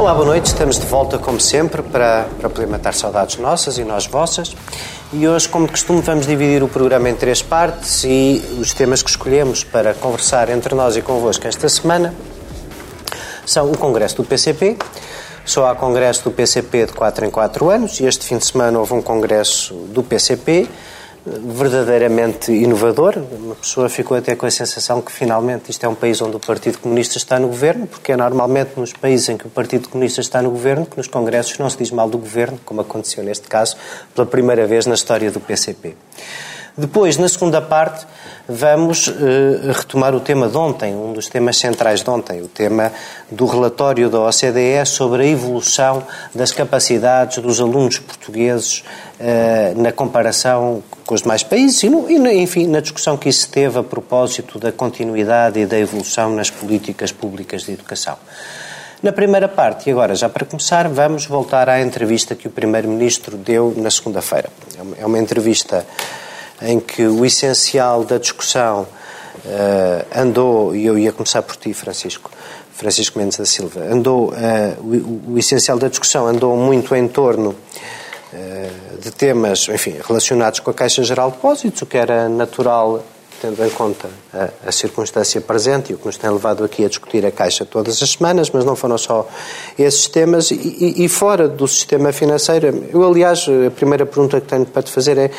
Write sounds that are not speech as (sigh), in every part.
Olá, boa noite. Estamos de volta, como sempre, para, para poder matar saudades nossas e nós vossas. E hoje, como de costume, vamos dividir o programa em três partes e os temas que escolhemos para conversar entre nós e convosco esta semana são o Congresso do PCP. Só há Congresso do PCP de 4 em 4 anos e este fim de semana houve um Congresso do PCP verdadeiramente inovador. Uma pessoa ficou até com a sensação que finalmente isto é um país onde o Partido Comunista está no governo, porque é normalmente nos países em que o Partido Comunista está no governo que nos congressos não se diz mal do governo, como aconteceu neste caso pela primeira vez na história do PCP. Depois, na segunda parte, vamos uh, retomar o tema de ontem, um dos temas centrais de ontem, o tema do relatório da OCDE sobre a evolução das capacidades dos alunos portugueses uh, na comparação com os demais países e, no, e, enfim, na discussão que isso teve a propósito da continuidade e da evolução nas políticas públicas de educação. Na primeira parte, e agora já para começar, vamos voltar à entrevista que o Primeiro-Ministro deu na segunda-feira. É uma entrevista em que o essencial da discussão uh, andou, e eu ia começar por ti, Francisco, Francisco Mendes da Silva, andou, uh, o, o, essencial da discussão andou muito em torno de temas, enfim, relacionados com a Caixa Geral de Depósitos, o que era natural tendo em conta a, a, circunstância presente e o que nos tem levado aqui a discutir a Caixa todas as semanas, mas não foram só esses temas. E, e fora do sistema financeiro, eu, aliás, a primeira pergunta que tenho para te fazer é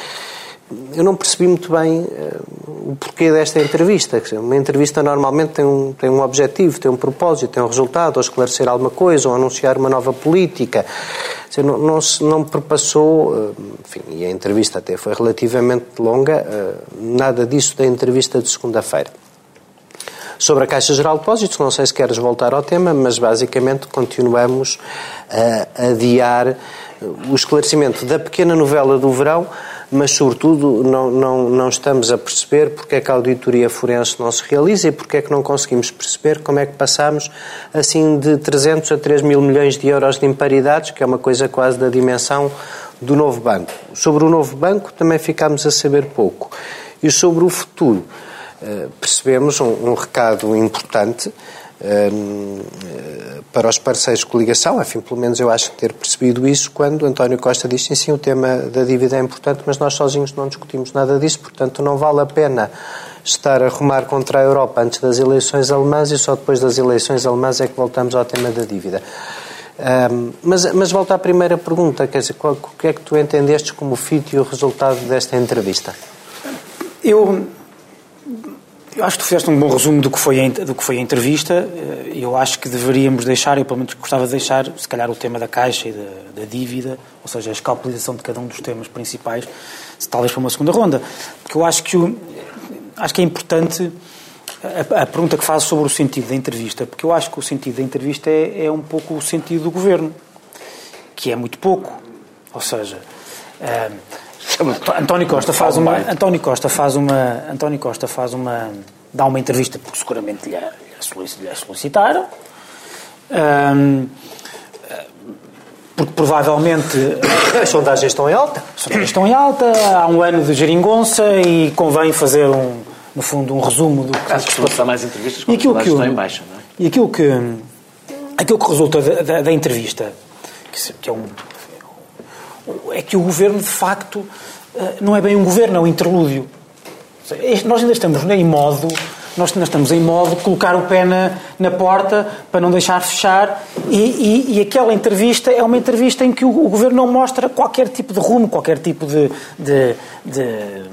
eu não percebi muito bem uh, o porquê desta entrevista. uma entrevista normalmente tem um, tem um objetivo, tem um propósito, tem um resultado, ou esclarecer alguma coisa, ou anunciar uma nova política. Dizer, não, não, se, não perpassou, uh, enfim, e a entrevista até foi relativamente longa, uh, nada disso da entrevista de segunda-feira. Sobre a Caixa Geral de Depósitos, não sei se queres voltar ao tema, mas basicamente continuamos a adiar o esclarecimento da pequena novela do verão mas, sobretudo, não, não, não estamos a perceber porque é que a auditoria forense não se realiza e porque é que não conseguimos perceber como é que passamos assim de 300 a 3 mil milhões de euros de imparidades, que é uma coisa quase da dimensão do novo banco. Sobre o novo banco também ficámos a saber pouco. E sobre o futuro, eh, percebemos um, um recado importante para os parceiros de coligação, enfim, pelo menos eu acho ter percebido isso quando António Costa disse sim, sim, o tema da dívida é importante, mas nós sozinhos não discutimos nada disso, portanto não vale a pena estar a rumar contra a Europa antes das eleições alemãs e só depois das eleições alemãs é que voltamos ao tema da dívida. Um, mas, mas volto à primeira pergunta, quer dizer, qual, o que é que tu entendeste como o fito e o resultado desta entrevista? Eu eu acho que tu fizeste um bom resumo do que, foi a, do que foi a entrevista. Eh, eu acho que deveríamos deixar, eu pelo menos gostava de deixar, se calhar, o tema da caixa e da, da dívida, ou seja, a escalpelização de cada um dos temas principais, talvez para uma segunda ronda. Porque eu acho que, o, acho que é importante a, a, pergunta que fazes sobre o sentido da entrevista, porque eu acho que o sentido da entrevista é, é um pouco o sentido do governo, que é muito pouco. Ou seja, eh, António Costa faz uma António Costa faz uma António Costa faz uma dá uma entrevista porque seguramente lhe, lhe solicitaram. Um, porque provavelmente (coughs) as sondagens estão em alta. As sondagens estão em alta há um ano de geringonça e convém fazer um no fundo um resumo do que Acho que se mais entrevistas e aquilo que estão em baixa não é? e aquilo que aquilo que resulta da, da, da entrevista que é um é que o governo, de facto, eh, não é bem um governo, é um interlúdio. Nós ainda estamos em modo, nós ainda estamos em modo de colocar o pé na, na porta para não deixar fechar e, e, e, aquela entrevista é uma entrevista em que o, o, governo não mostra qualquer tipo de rumo, qualquer tipo de, de, de,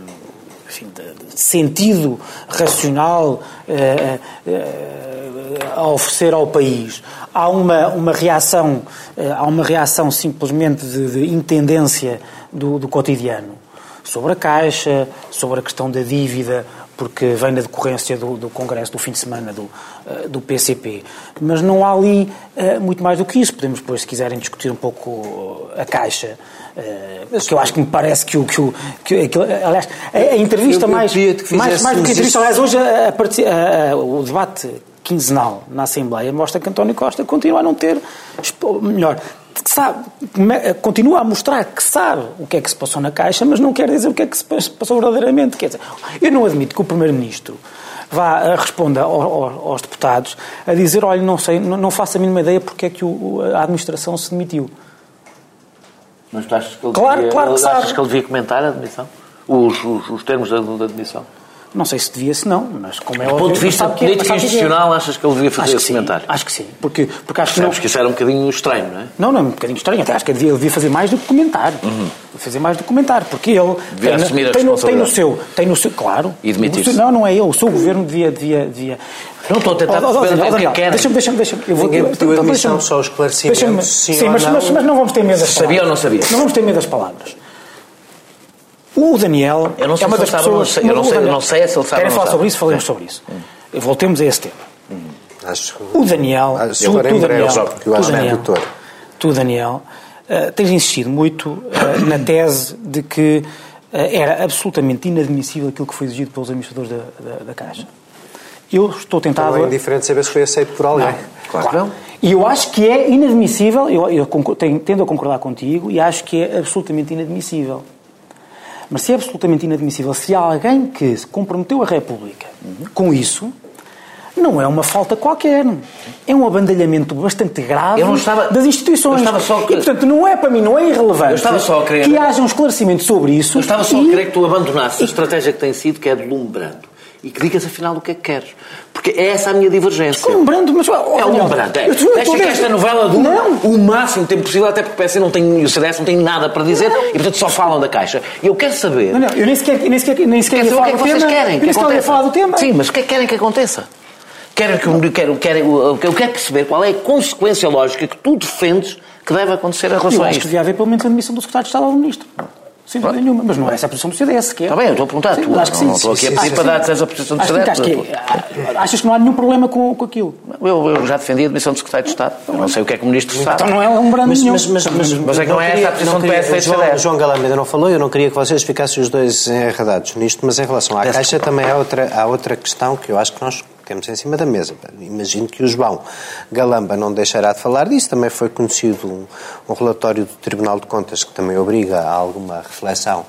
enfim, de sentido racional eh, eh, a oferecer ao país há uma, uma reação, eh, há uma reação simplesmente de, de intendência do, do cotidiano sobre a Caixa, sobre a questão da dívida, porque vem na decorrência do, do, Congresso do fim de semana do, do PCP. Mas não há ali muito mais do que isso. Podemos depois, se quiserem, discutir um pouco a Caixa. Uh, que eu acho que me parece que o. Que o que, que, aliás, a, a entrevista eu, eu mais, mais. Mais do que a entrevista, aliás, hoje a, a, o debate quinzenal na Assembleia mostra que António Costa continua a não ter, melhor, sabe, continua a mostrar que sabe o que é que se passou na Caixa, mas não quer dizer o que é que se passou verdadeiramente. Quer dizer, eu não admito que o Primeiro-Ministro vá, responda aos, deputados a dizer, olha, não sei, não, faço a mínima ideia porque é que a administração se demitiu. Mas tu achas que ele claro, devia, claro que achas que ele devia comentar a admissão? Os, os, os termos da, da admissão? Não sei se devia, se não, mas como é Do óbvio... ponto de vista é- político e que é. institucional, achas que ele devia fazer Acho esse sim, comentário? acho que sim, porque, porque acho que não... Sabes que isso era um bocadinho estranho, não é? Não, não, é um bocadinho estranho. Até acho que devia, devia fazer mais do que comentar. Devia fazer mais do que comentar, porque ele Uhum. Devia tem, assumir a tem, no, tem no responsabilidade. seu, tem no seu, claro. E demitir-se. o seu- Não, não é ele. O seu governo devia, devia, devia. Não estou a tentar Oh, oh, o que é querem. Deixa-me, deixa-me, deixa-me. Eu vou- Ninguém pediu então, admissão, deixa-me- só o esclarecimento, deixa-me- sim Sim, ou mas, não. mas, mas não vamos ter medo das Sabia palavras. ou não sabia? Não vamos ter medo das palavras. O Daniel Eu não sei é uma se das ele sabe ou não pessoas... sei- eu não o sei- eu não sei se ele sabe Querem não falar sabe. sobre isso? Falemos sobre isso. Voltemos a esse tema. Acho que O Daniel, tu, se for em tu, breve, Daniel, só porque eu acho que é Daniel, doutor. tu, Daniel, eh, tens insistido muito eh, na tese de que eh, era absolutamente inadmissível aquilo que foi exigido pelos administradores da, da, da Caixa. Eu estou tentado... não é indiferente saber se foi aceito por alguém. Claro que não. E eu acho que é inadmissível, eu, eu tenho- tendo a concordar contigo, e acho que é absolutamente inadmissível. Mas se é absolutamente inadmissível, se há alguém que se comprometeu a República com isso, não é uma falta qualquer. É um abandalhamento bastante grave estava- das instituições. eu estava só a E, portanto, não é para mim, não é irrelevante a querer- que haja um esclarecimento sobre isso. Eu estava só a e- querer que tu abandonasses a estratégia que tem sido, que é deslumbrando. E que digas afinal o que é que queres. Porque é essa a minha divergência. Lembrando, mas... É alumbrante, é. Eu estou- eu Deixa que esta novela dure Não. o máximo tempo possível, até porque o PS não tem, o CDS não tem nada para dizer e, portanto, só falam da Caixa. E eu quero saber. Não, não, eu nem sequer, nem sequer, nem sequer Quer ia saber o que é que vocês tema. querem Eu que nem sequer ia aconteça. falar do tema. Sim, mas o que é que querem que aconteça? Quero que, eu quero, quero, eu quero perceber qual é a consequência lógica que tu defendes que deve acontecer em Eu relação a acho que isto. devia haver pelo menos a admissão do secretário de Estado ao ministro. Sem dúvida nenhuma. Mas não é essa a posição do CDS sequer. Está bem, eu estou a perguntar. Sim, acho que não, sim, não estou aqui a pedir para dar a posição do Acho que- acho CDS. que- ah, Achas que não há nenhum problema com, com aquilo? Eu, eu já defendi a admissão do secretário de Estado. Eu não sei o que é que o ministro sabe. Então não é um brando Mas, nenhum. mas, mas, mas, Mas é que não é essa a posição do queria- PS e do João, CDS. João Galamba ainda não falou, eu não queria que vocês ficassem os dois enredados nisto, mas em relação à Caixa também há outra, há outra questão que eu acho que nós temos em cima da mesa. Imagino que o João Galamba não deixará de falar disso. Também foi conhecido um, um relatório do Tribunal de Contas que também obriga a alguma reflexão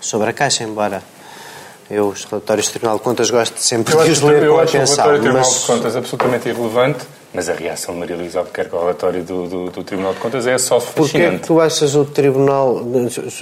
sobre a Caixa, embora eu os relatórios do Tribunal de Contas gosto sempre Eu de os ler eu com acho o atenção. relatório do Tribunal mas- de Contas absolutamente irrelevante, mas a reação de Maria Luísa Albuquerque ao relatório do, do, do Tribunal de Contas é só Porquê é que fascinante. tu achas o Tribunal.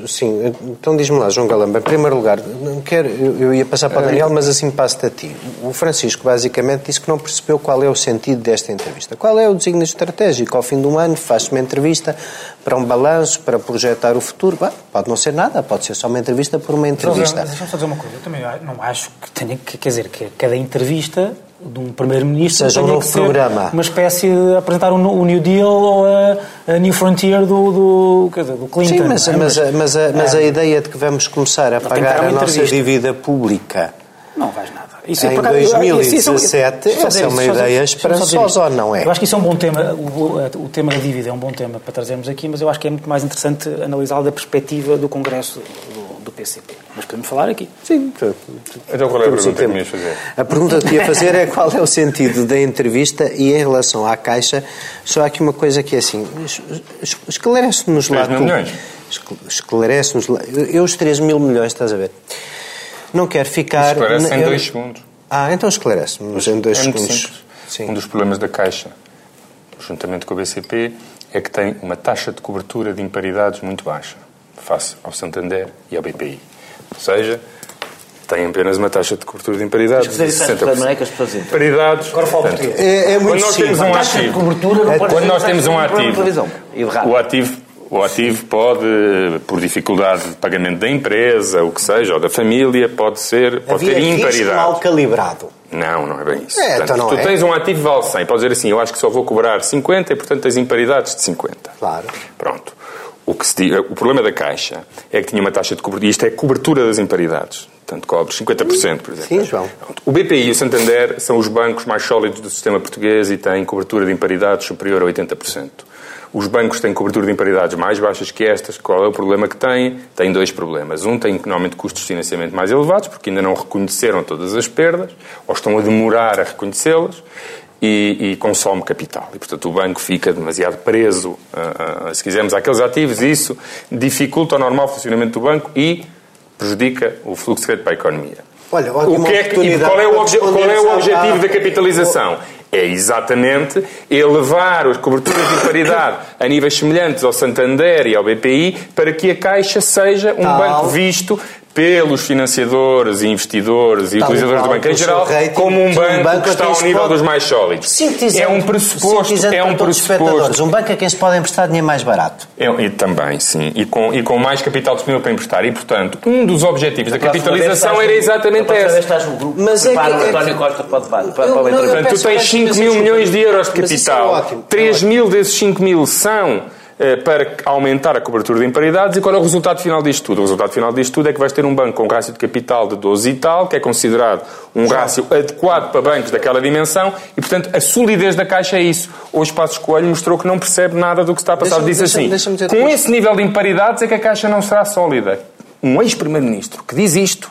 Sim, então diz-me lá, João Galamba, em primeiro lugar, não quero, eu, eu ia passar para o Daniel, mas assim passo-te a ti. O Francisco basicamente disse que não percebeu qual é o sentido desta entrevista. Qual é o desígnio estratégico? Ao fim de um ano faz-se uma entrevista para um balanço, para projetar o futuro. Bah, pode não ser nada, pode ser só uma entrevista por uma entrevista. Deixa-me só dizer uma coisa. Eu também não acho que tenha que, quer dizer, que cada entrevista de um primeiro-ministro Seja um novo programa. uma espécie de apresentar o no- o New Deal ou a, a New Frontier do, do, quer dizer, do Clinton. Sim, mas, é? mas, a- mas, a, mas a ideia de que vamos começar a pagar a nossa dívida pública Não vais nada. Isso Em por acaso, eu- isso- isso- 2017, deixa-me só essa é uma ideia esperançosa ou não é? Eu acho que isso é um bom tema, o- o tema da dívida é um bom tema para trazermos aqui, mas eu acho que é muito mais interessante analisá-lo da perspectiva do Congresso do, PCP. Mas podemos falar aqui. Sim, Então qual é a pergunta que tempo. me fazer? A pergunta que te ia fazer é qual é o sentido da entrevista e em relação à Caixa, só há aqui uma coisa que é assim, es- es- esclarece-nos lá. 3 mil tu. milhões? Esclarece-nos lá. Eu, os 3 mil milhões, estás a ver? Não quero ficar... Esclarece em eu- dois segundos. Ah, então esclarece-nos em dois é muito segundos. Um dos problemas da Caixa, juntamente com o BCP, é que tem uma taxa de cobertura de imparidades muito baixa, face ao Santander e ao BPI. Ou seja, tem apenas uma taxa de cobertura de imparidades Mas que de dizer isso às 60%. pessoas, não é que as pessoas entendem. Paridades. Agora portanto, português. É, é muito quando nós temos um simples. Taxa de ativo, cobertura não pode quando nós temos um ativo, o ativo, o ativo pode, por dificuldade de pagamento da empresa, o que seja, ou da família, pode ser, pode Havia ter imparidade. mal calibrado. Não, não é bem isso. É, então não tu é. tens um ativo vale 100, podes dizer assim, eu acho que só vou cobrar 50 e, portanto, tens imparidades de 50. Claro. Pronto. O, que se o problema da Caixa é que tinha uma taxa de cobertura, e isto é cobertura das imparidades. Portanto, cobres 50%, por exemplo. Sim, João. O BPI e o Santander são os bancos mais sólidos do sistema português e têm cobertura de imparidades superior a 80%. Os bancos têm cobertura de imparidades mais baixas que estas. Qual é o problema que têm? Têm dois problemas. Um, tem normalmente custos de financiamento mais elevados, porque ainda não reconheceram todas as perdas, ou estão a demorar a reconhecê-las, e, e consome capital. E, portanto, o banco fica demasiado preso, a- a- se quisermos, àqueles ativos, e isso dificulta o normal funcionamento do banco e prejudica o fluxo de crédito para a economia. Olha, o que é que, qual é o, obje, qual é o objetivo da capitalização? É exatamente elevar as coberturas de paridade a níveis semelhantes ao Santander e ao BPI para que a Caixa seja um Tal. banco visto pelos financiadores e investidores e Tal utilizadores do banco em geral como um banco, um banco que está ao nível pode... dos mais sólidos. É um pressuposto. É um pressuposto. Um banco a quem se pode emprestar dinheiro mais barato. É, e também, sim. E com, e com mais capital disponível para emprestar. E, portanto, um dos objetivos da capitalização era exatamente esse. Mas é que, é António Costa para o. Portanto, tu tens 5 mil milhões de euros de é capital. 3 mil desses 5 mil são eh, para aumentar a cobertura de imparidades. E qual é o resultado final disto tudo? O resultado final disto tudo é que vais ter um banco com um rácio de capital de 12 e tal, que é considerado um rácio adequado para bancos daquela dimensão e, portanto, a solidez da Caixa é isso. Hoje Passos Coelho mostrou que não percebe nada do que está a passar. Diz assim, com esse nível de imparidades é que a Caixa não será sólida. Um ex-primeiro-ministro que diz isto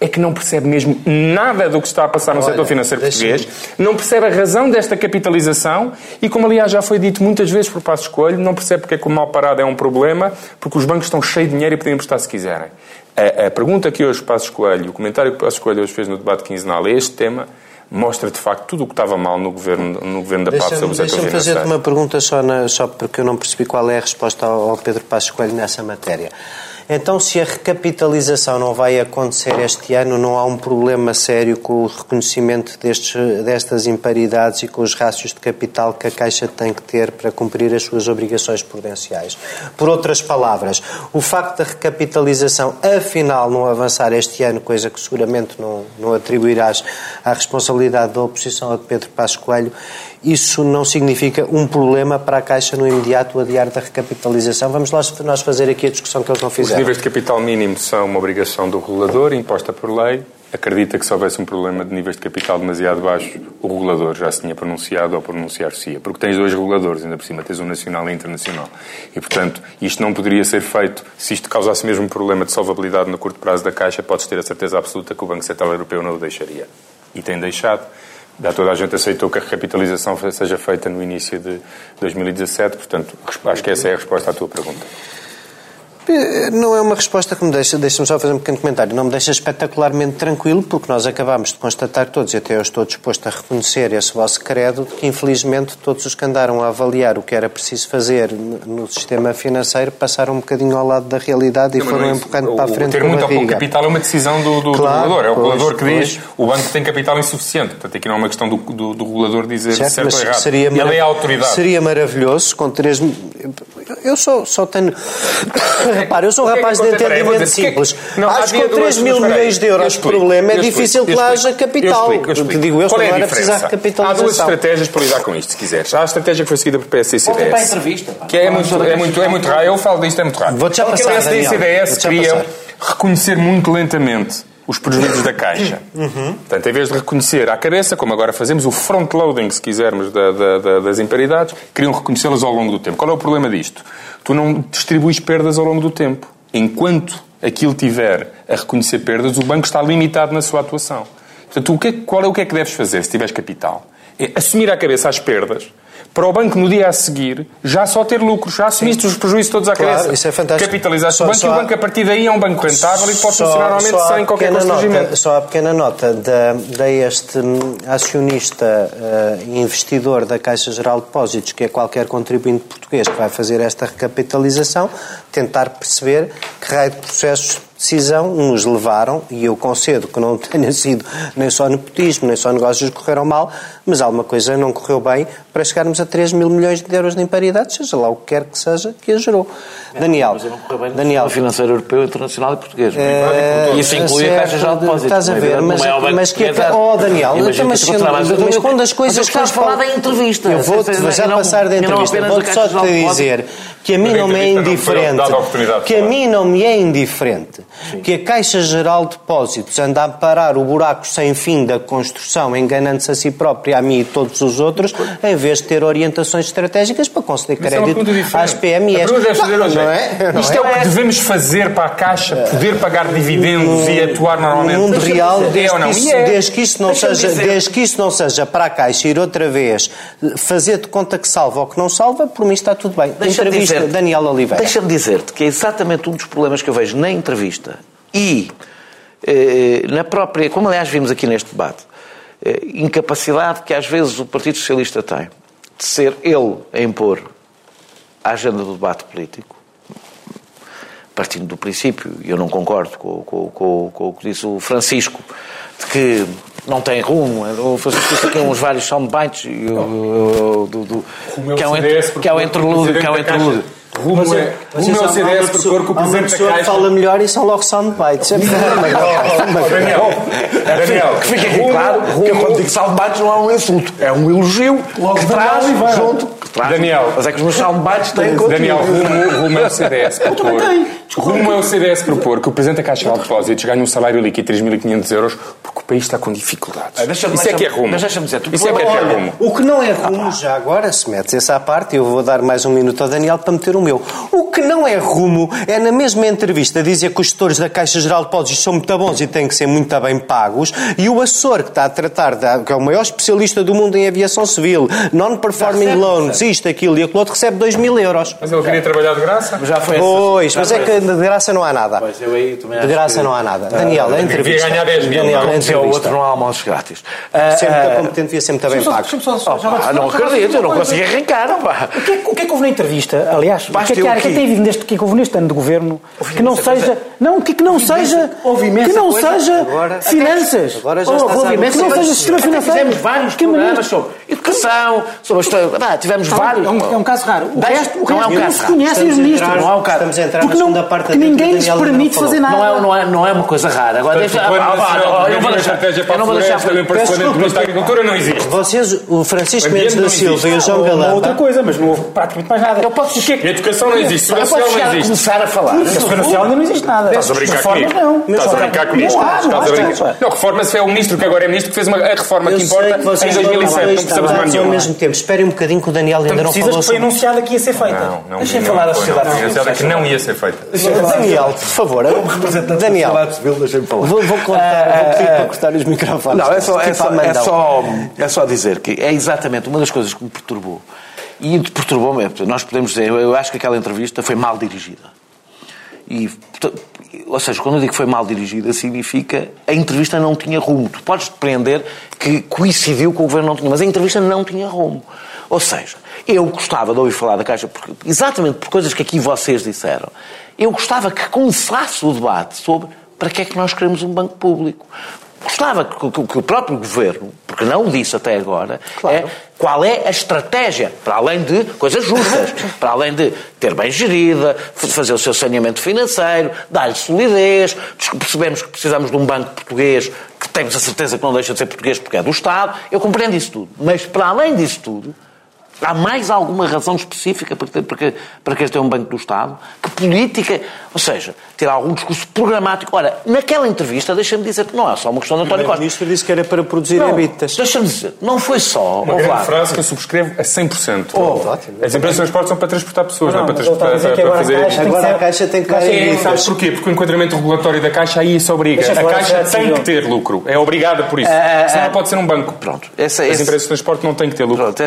é que não percebe mesmo nada do que está a passar no Olha, setor financeiro português, não percebe a razão desta capitalização e, como aliás já foi dito muitas vezes por Passos Coelho, não percebe porque é que o mal parado é um problema, porque os bancos estão cheios de dinheiro e podem emprestar se quiserem. A, a pergunta que hoje Passos Coelho, o comentário que Passos Coelho hoje fez no debate quinzenal é este tema, mostra de facto tudo o que estava mal no governo, no governo da PAP sobre o setor Deixa-me fazer-te uma pergunta só, na, só porque eu não percebi qual é a resposta ao, ao Pedro Passos Coelho nessa matéria. Então, se a recapitalização não vai acontecer este ano, não há um problema sério com o reconhecimento destes, destas imparidades e com os rácios de capital que a Caixa tem que ter para cumprir as suas obrigações prudenciais. Por outras palavras, o facto da recapitalização, afinal, não avançar este ano, coisa que seguramente não, não atribuirás à responsabilidade da oposição a Pedro Passos Coelho, isso não significa um problema para a Caixa no imediato adiar da recapitalização. Vamos lá nós fazer aqui a discussão que eles não fizeram. Os níveis de capital mínimo são uma obrigação do regulador, imposta por lei. Acredita que se houvesse um problema de níveis de capital demasiado baixos, o regulador já se tinha pronunciado ou pronunciar-se-ia. Porque tens dois reguladores, ainda por cima, tens um nacional e internacional. E, portanto, isto não poderia ser feito se isto causasse mesmo um problema de solvabilidade no curto prazo da Caixa, podes ter a certeza absoluta que o Banco Central Europeu não o deixaria. E tem deixado. Já toda a gente aceitou que a recapitalização seja feita no início de 2017, portanto, acho que essa é a resposta à tua pergunta. Não é uma resposta que me deixa, deixa-me só fazer um pequeno comentário, não me deixa espetacularmente tranquilo, porque nós acabamos de constatar todos, e até eu estou disposto a reconhecer esse vosso credo, que infelizmente todos os que andaram a avaliar o que era preciso fazer no sistema financeiro passaram um bocadinho ao lado da realidade e foram empurrando para a frente Ter muito ou pouco capital é uma decisão do, do, claro, do regulador, é o pois, regulador que pois. diz o banco tem capital insuficiente, portanto aqui não é uma questão do, do, do regulador dizer certo, certo ou errado, seria ele é a autoridade. Seria maravilhoso com três... Eu só, só tenho... Repara, eu sou um rapaz de entendimento simples. Acho que com 3 mil milhões de euros de problema é difícil que lá haja capital. Eu digo eu, Qual é a precisar de capitalização. Há duas estratégias para lidar com isto, se quiseres. Há a estratégia que foi seguida por PS e CDS. Que é muito, é muito, é muito raro. Eu falo disto, é muito raro. Vou-te já passar, PS e CDS queriam reconhecer muito lentamente os prejuízos da Caixa. Uhum. Portanto, em vez de reconhecer à cabeça, como agora fazemos o front-loading, se quisermos, da, da, da, das imparidades, queriam reconhecê-las ao longo do tempo. Qual é o problema disto? Tu não distribuis perdas ao longo do tempo. Enquanto aquilo tiver a reconhecer perdas, o banco está limitado na sua atuação. Portanto, o que é, qual é o que é que deves fazer se tiveres capital? É assumir à cabeça as perdas para o banco no dia a seguir já só ter lucros, já assumiste os prejuízos todos à claro, cabeça. Isso é fantástico. Capitalizaste o banco e o banco a partir daí é um banco rentável e pode só, funcionar normalmente sem qualquer constrangimento. Só a pequena nota da, da este acionista uh, investidor da Caixa Geral de Depósitos, que é qualquer contribuinte português que vai fazer esta recapitalização, tentar perceber que raio de processos decisão nos levaram, e eu concedo que não (laughs) tenha sido nem só nepotismo, nem só negócios que correram mal, mas alguma coisa não correu bem para chegarmos a 3 mil milhões de euros de imparidade, seja lá o que quer que seja, que a gerou. É, Daniel, não bem Daniel, financeiro europeu, internacional e português. É, Isso inclui a Caixa de Depósitos. Estás a ver, mas, mas, mas que... É, oh, Daniel, mas, mas, mas quando as coisas... Mas estás a falar da entrevista. Eu vou-te já passar da entrevista. Vou-te só te dizer que a mim não me é indiferente, que a mim não me é indiferente, que a Caixa Geral de Depósitos anda a parar o buraco sem fim da construção, enganando-se a si própria, a mim e todos os outros, em vez de ter orientações estratégicas para conceder é crédito às PMEs. Não, não é? Não Isto é, é o que devemos fazer para a Caixa poder pagar dividendos no, e atuar normalmente. No mundo real, desde, que isso, é. desde, que isso não seja, desde que isso não seja para a Caixa ir outra vez fazer de conta que salva ou que não salva, por mim está tudo bem. Deixa Entrevista dizer, Daniel Oliveira. Deixa-me dizer-te que é exatamente um dos problemas que eu vejo na entrevista e eh, na própria, como aliás vimos aqui neste debate, incapacidade que às vezes o Partido Socialista tem de ser ele a impor a agenda do debate político, partindo do princípio, e eu não concordo com, com, com, com o que disse o Francisco, de que não tem rumo. O Francisco disse aqui uns vários soundbites que é um, que é o interlúdio. Que é o interlúdio. Rumo é, rumo é o CDS propor que o Presidente da Caixa... fala melhor e são logo soundbites. É (laughs) Daniel, (laughs) Daniel, que fique aqui claro que quando digo soundbites não é um insulto, é um elogio que traz junto... que Daniel. Mas é que os meus soundbites têm conteúdo. Daniel, rumo, rumo é o CDS (laughs) propor... Rumo é o CDS propor que o Presidente da Caixa de Depósitos ganhe um salário líquido de 3.500 euros porque o país está com dificuldades. Ah, Isso é que é rumo. mas deixa-me dizer, Isso é que é, que é rumo. o que não é rumo, já agora, se metes essa à parte, eu vou dar mais um minuto ao Daniel para meter o meu. O que não é rumo é, na mesma entrevista, dizer que os gestores da Caixa Geral de Depósitos são muito bons e têm que ser muito bem pagos, e o Açor, que está a tratar, da, que é o maior especialista do mundo em aviação civil, non-performing loans, isto, aquilo e aquilo outro, recebe 2 mil euros. Mas ele queria trabalhar de graça? Já foi Pois, mas é que de graça não há nada. Pois, eu aí também De graça que- não há nada. Daniel, a devia entrevista. ganhar 10 mil, Daniel, não a Se é o outro entrevista. não há almoços grátis. Ah, Ser muito ah, competente devia ser muito bem pago. vou- não acredito, eu não consegui arrancar. pá. O que, é, o que é que houve na entrevista? Aliás, o que é que, que é que tem havido neste, que é houve neste ano de governo que não seja. coisa. Não, que é que não seja. que não seja Agora- finanças. Agora já estás houve imensa que não seja sistema financeiro. Fizemos vários Que programas sobre educação, sobre a tivemos bem, vários. É um, é um caso raro. O resto, o não é resto um não caso se conhece os ministros. não há um caso. Estamos a entrar Porque na não- segunda parte da que ninguém lhes permite fazer nada. Não é, não, é, não é uma coisa rara. Agora, ah, vá, nacional eu vou deixar. Eu não vou deixar. também Peço Ministro da Agricultura não existe. Vocês, o Francisco Mendes da Silva e o João Uma outra coisa, mas não houve praticamente mais nada. Eu posso- é que- Educação não existe, segurança social não a existe. começar a falar. Segurança Social ainda não existe nada. Estás a brincar comigo? não. Estás a brincar comigo? Não não há, Estás a não há. brincar. Não, reforma-se é o ministro que agora é ministro que fez uma, a reforma que importa em estão 2007. Não precisamos de mais ao nenhuma. mesmo tempo. Esperem um bocadinho que o Daniel ainda não precisas falou que foi anunciada que ia ser feita. Não, não. Deixem falar da sociedade não. civil. Anunciada que não ia ser feita. Daniel, por favor. Daniel, Civil, deixa-me falar. vou, vou cortar, vou pedir para cortar os microfones. Não, é só, é, Tipo é, só, é só dizer que é exatamente uma das coisas que me perturbou. E perturbou-me, é, nós podemos dizer, eu acho que aquela entrevista foi mal dirigida. E, ou seja, quando eu digo que foi mal dirigida, significa a entrevista não tinha rumo. Tu podes depreender que coincidiu com o governo não tinha, mas a entrevista não tinha rumo. Ou seja, eu gostava de ouvir falar da Caixa, porque, exatamente por coisas que aqui vocês disseram, eu gostava que começasse o debate sobre para que é que nós queremos um banco público. Gostava que, que- o próprio governo, porque não o disse até agora, é qual é a estratégia, para além de coisas justas, (laughs) para além de ter bem gerida, fazer o seu saneamento financeiro, dar-lhe solidez, percebemos que precisamos de um banco português que temos a certeza que não deixa de ser português porque é do Estado, eu compreendo isso tudo. Mas para além disso tudo, Há mais alguma razão específica para, ter, para, que, para que este é um Banco do Estado? Que política, ou seja, ter algum discurso programático. Ora, naquela entrevista, deixa-me dizer que não é só uma questão de António O Costa. ministro disse que era para produzir Não, habitas. deixa-me dizer, não foi só. Uma grande frase que eu subscrevo a 100%. ótimo. As empresas de transporte são para transportar pessoas, não, Não, é para, dizer para, que para agora a fazer... Caixa tem que Agora a Caixa tem que É, habitas. sabes porquê? Porque o enquadramento regulatório da Caixa aí isso obriga. A Caixa tem que ter lucro. É obrigada por isso. Ah, ah, Senão ah. não pode ser um banco. Pronto, essa- As esse- empresas de transporte não têm que ter lucro Pronto, para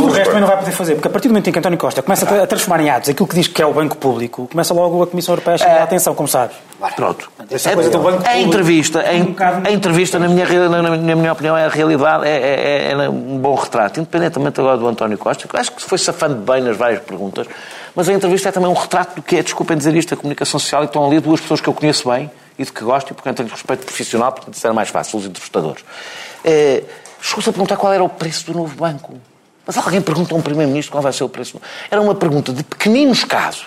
Tudo o resto também não vai poder fazer, porque a partir do momento em que António Costa começa a- a transformar em atos aquilo que diz que é o banco público, começa logo a Comissão Europeia a chamar a atenção, como sabes. Pronto. Essa coisa do banco a entrevista, a, um a entrevista na, minha, na, na minha opinião, é a realidade, é, é- é um bom retrato, independentemente agora do António Costa, que eu acho que se foi safando bem nas várias perguntas, mas a entrevista é também um retrato do que é, desculpem dizer isto, a comunicação social, e estão ali duas pessoas que eu conheço bem e de que gosto, e portanto tenho respeito profissional, portanto isso era mais fácil, os entrevistadores. É, Chegou-se a perguntar qual era o preço do novo banco. Mas alguém pergunta a um Primeiro-Ministro qual vai ser o preço. Era uma pergunta de pequeninos casos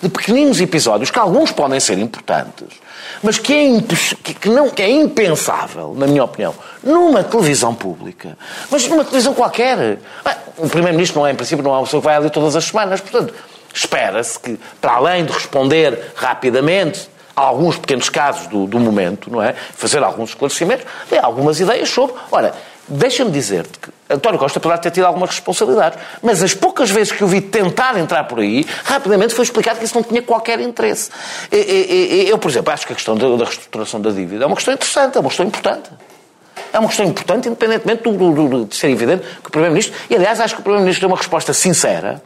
de pequeninos episódios, que alguns podem ser importantes, mas que é, que, não, que é impensável, na minha opinião, numa televisão pública, mas numa televisão qualquer. O Primeiro-Ministro não é, em princípio, não é uma pessoa que vai ali todas as semanas, portanto, espera-se que, para além de responder rapidamente a alguns pequenos casos do, do momento, não é? Fazer alguns esclarecimentos, dê algumas ideias sobre. Ora, deixa-me dizer-te que António Costa poderá ter tido algumas responsabilidades, mas as poucas vezes que eu vi tentar entrar por aí, rapidamente foi explicado que isso não tinha qualquer interesse. Eu, por exemplo, acho que a questão da reestruturação da dívida é uma questão interessante, é uma questão importante. É uma questão importante, independentemente do, do- do- de ser evidente que o Primeiro-Ministro. E, aliás, acho que o Primeiro-Ministro deu uma resposta sincera,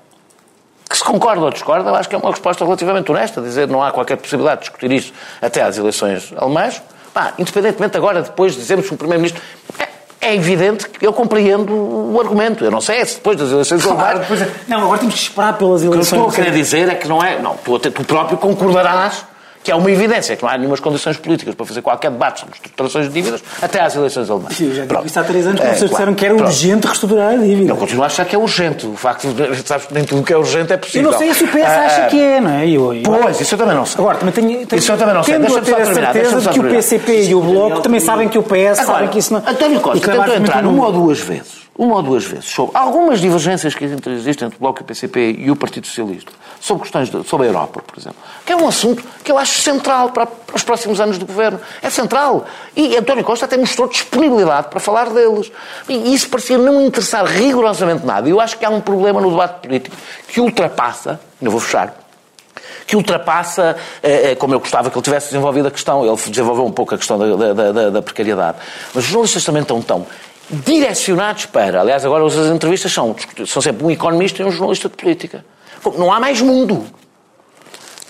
que se concorda ou discorda, acho que é uma resposta relativamente honesta, dizer não há qualquer possibilidade de discutir isso até às eleições alemãs. Pá, independentemente agora, depois de dizermos que o Primeiro-Ministro. É, é evidente que eu compreendo o argumento. Eu não sei se depois das eleições Claro, depois é- Não, agora temos que esperar pelas O que eu eleições. estou a querer dizer é que não é. Não, tu, tu próprio concordarás que é uma evidência, que não há nenhumas condições políticas para fazer qualquer debate sobre estruturações de dívidas até às eleições alemãs. Eu já isso há três anos, É, quando vocês disseram claro. que era Pronto. urgente reestruturar a dívida. Eu continuo a achar que é urgente. O facto de sabes que nem tudo que é urgente é Eu possível. não sei se o PS Ah, acha que é, não é? Eu, eu- Pois, isso eu também não sei. Agora, também tenho, tenho Isso eu também não sei. Deixa-me só ter a terminar, deixa-me só que o. PCP e o Bloco também sabem que o PS Agora, sabem que isso não... António Costa que é tentou entrar um uma ou duas vezes, uma ou duas vezes, sobre algumas divergências que existem entre o Bloco e o PCP e o Partido Socialista, sobre questões de- sobre a Europa, por exemplo, que é um assunto que eu acho central para, para os próximos anos do governo. É central. E António Costa até mostrou disponibilidade para falar deles. E isso parecia não interessar rigorosamente nada. E eu acho que há um problema no debate político que ultrapassa, ainda vou fechar, que ultrapassa, eh, eh, como eu gostava que ele tivesse desenvolvido a questão, ele desenvolveu um pouco a questão da, da- da- da precariedade, mas os jornalistas também estão tão direcionados para, aliás, agora as entrevistas são, são sempre um economista e um jornalista de política. Não há mais mundo.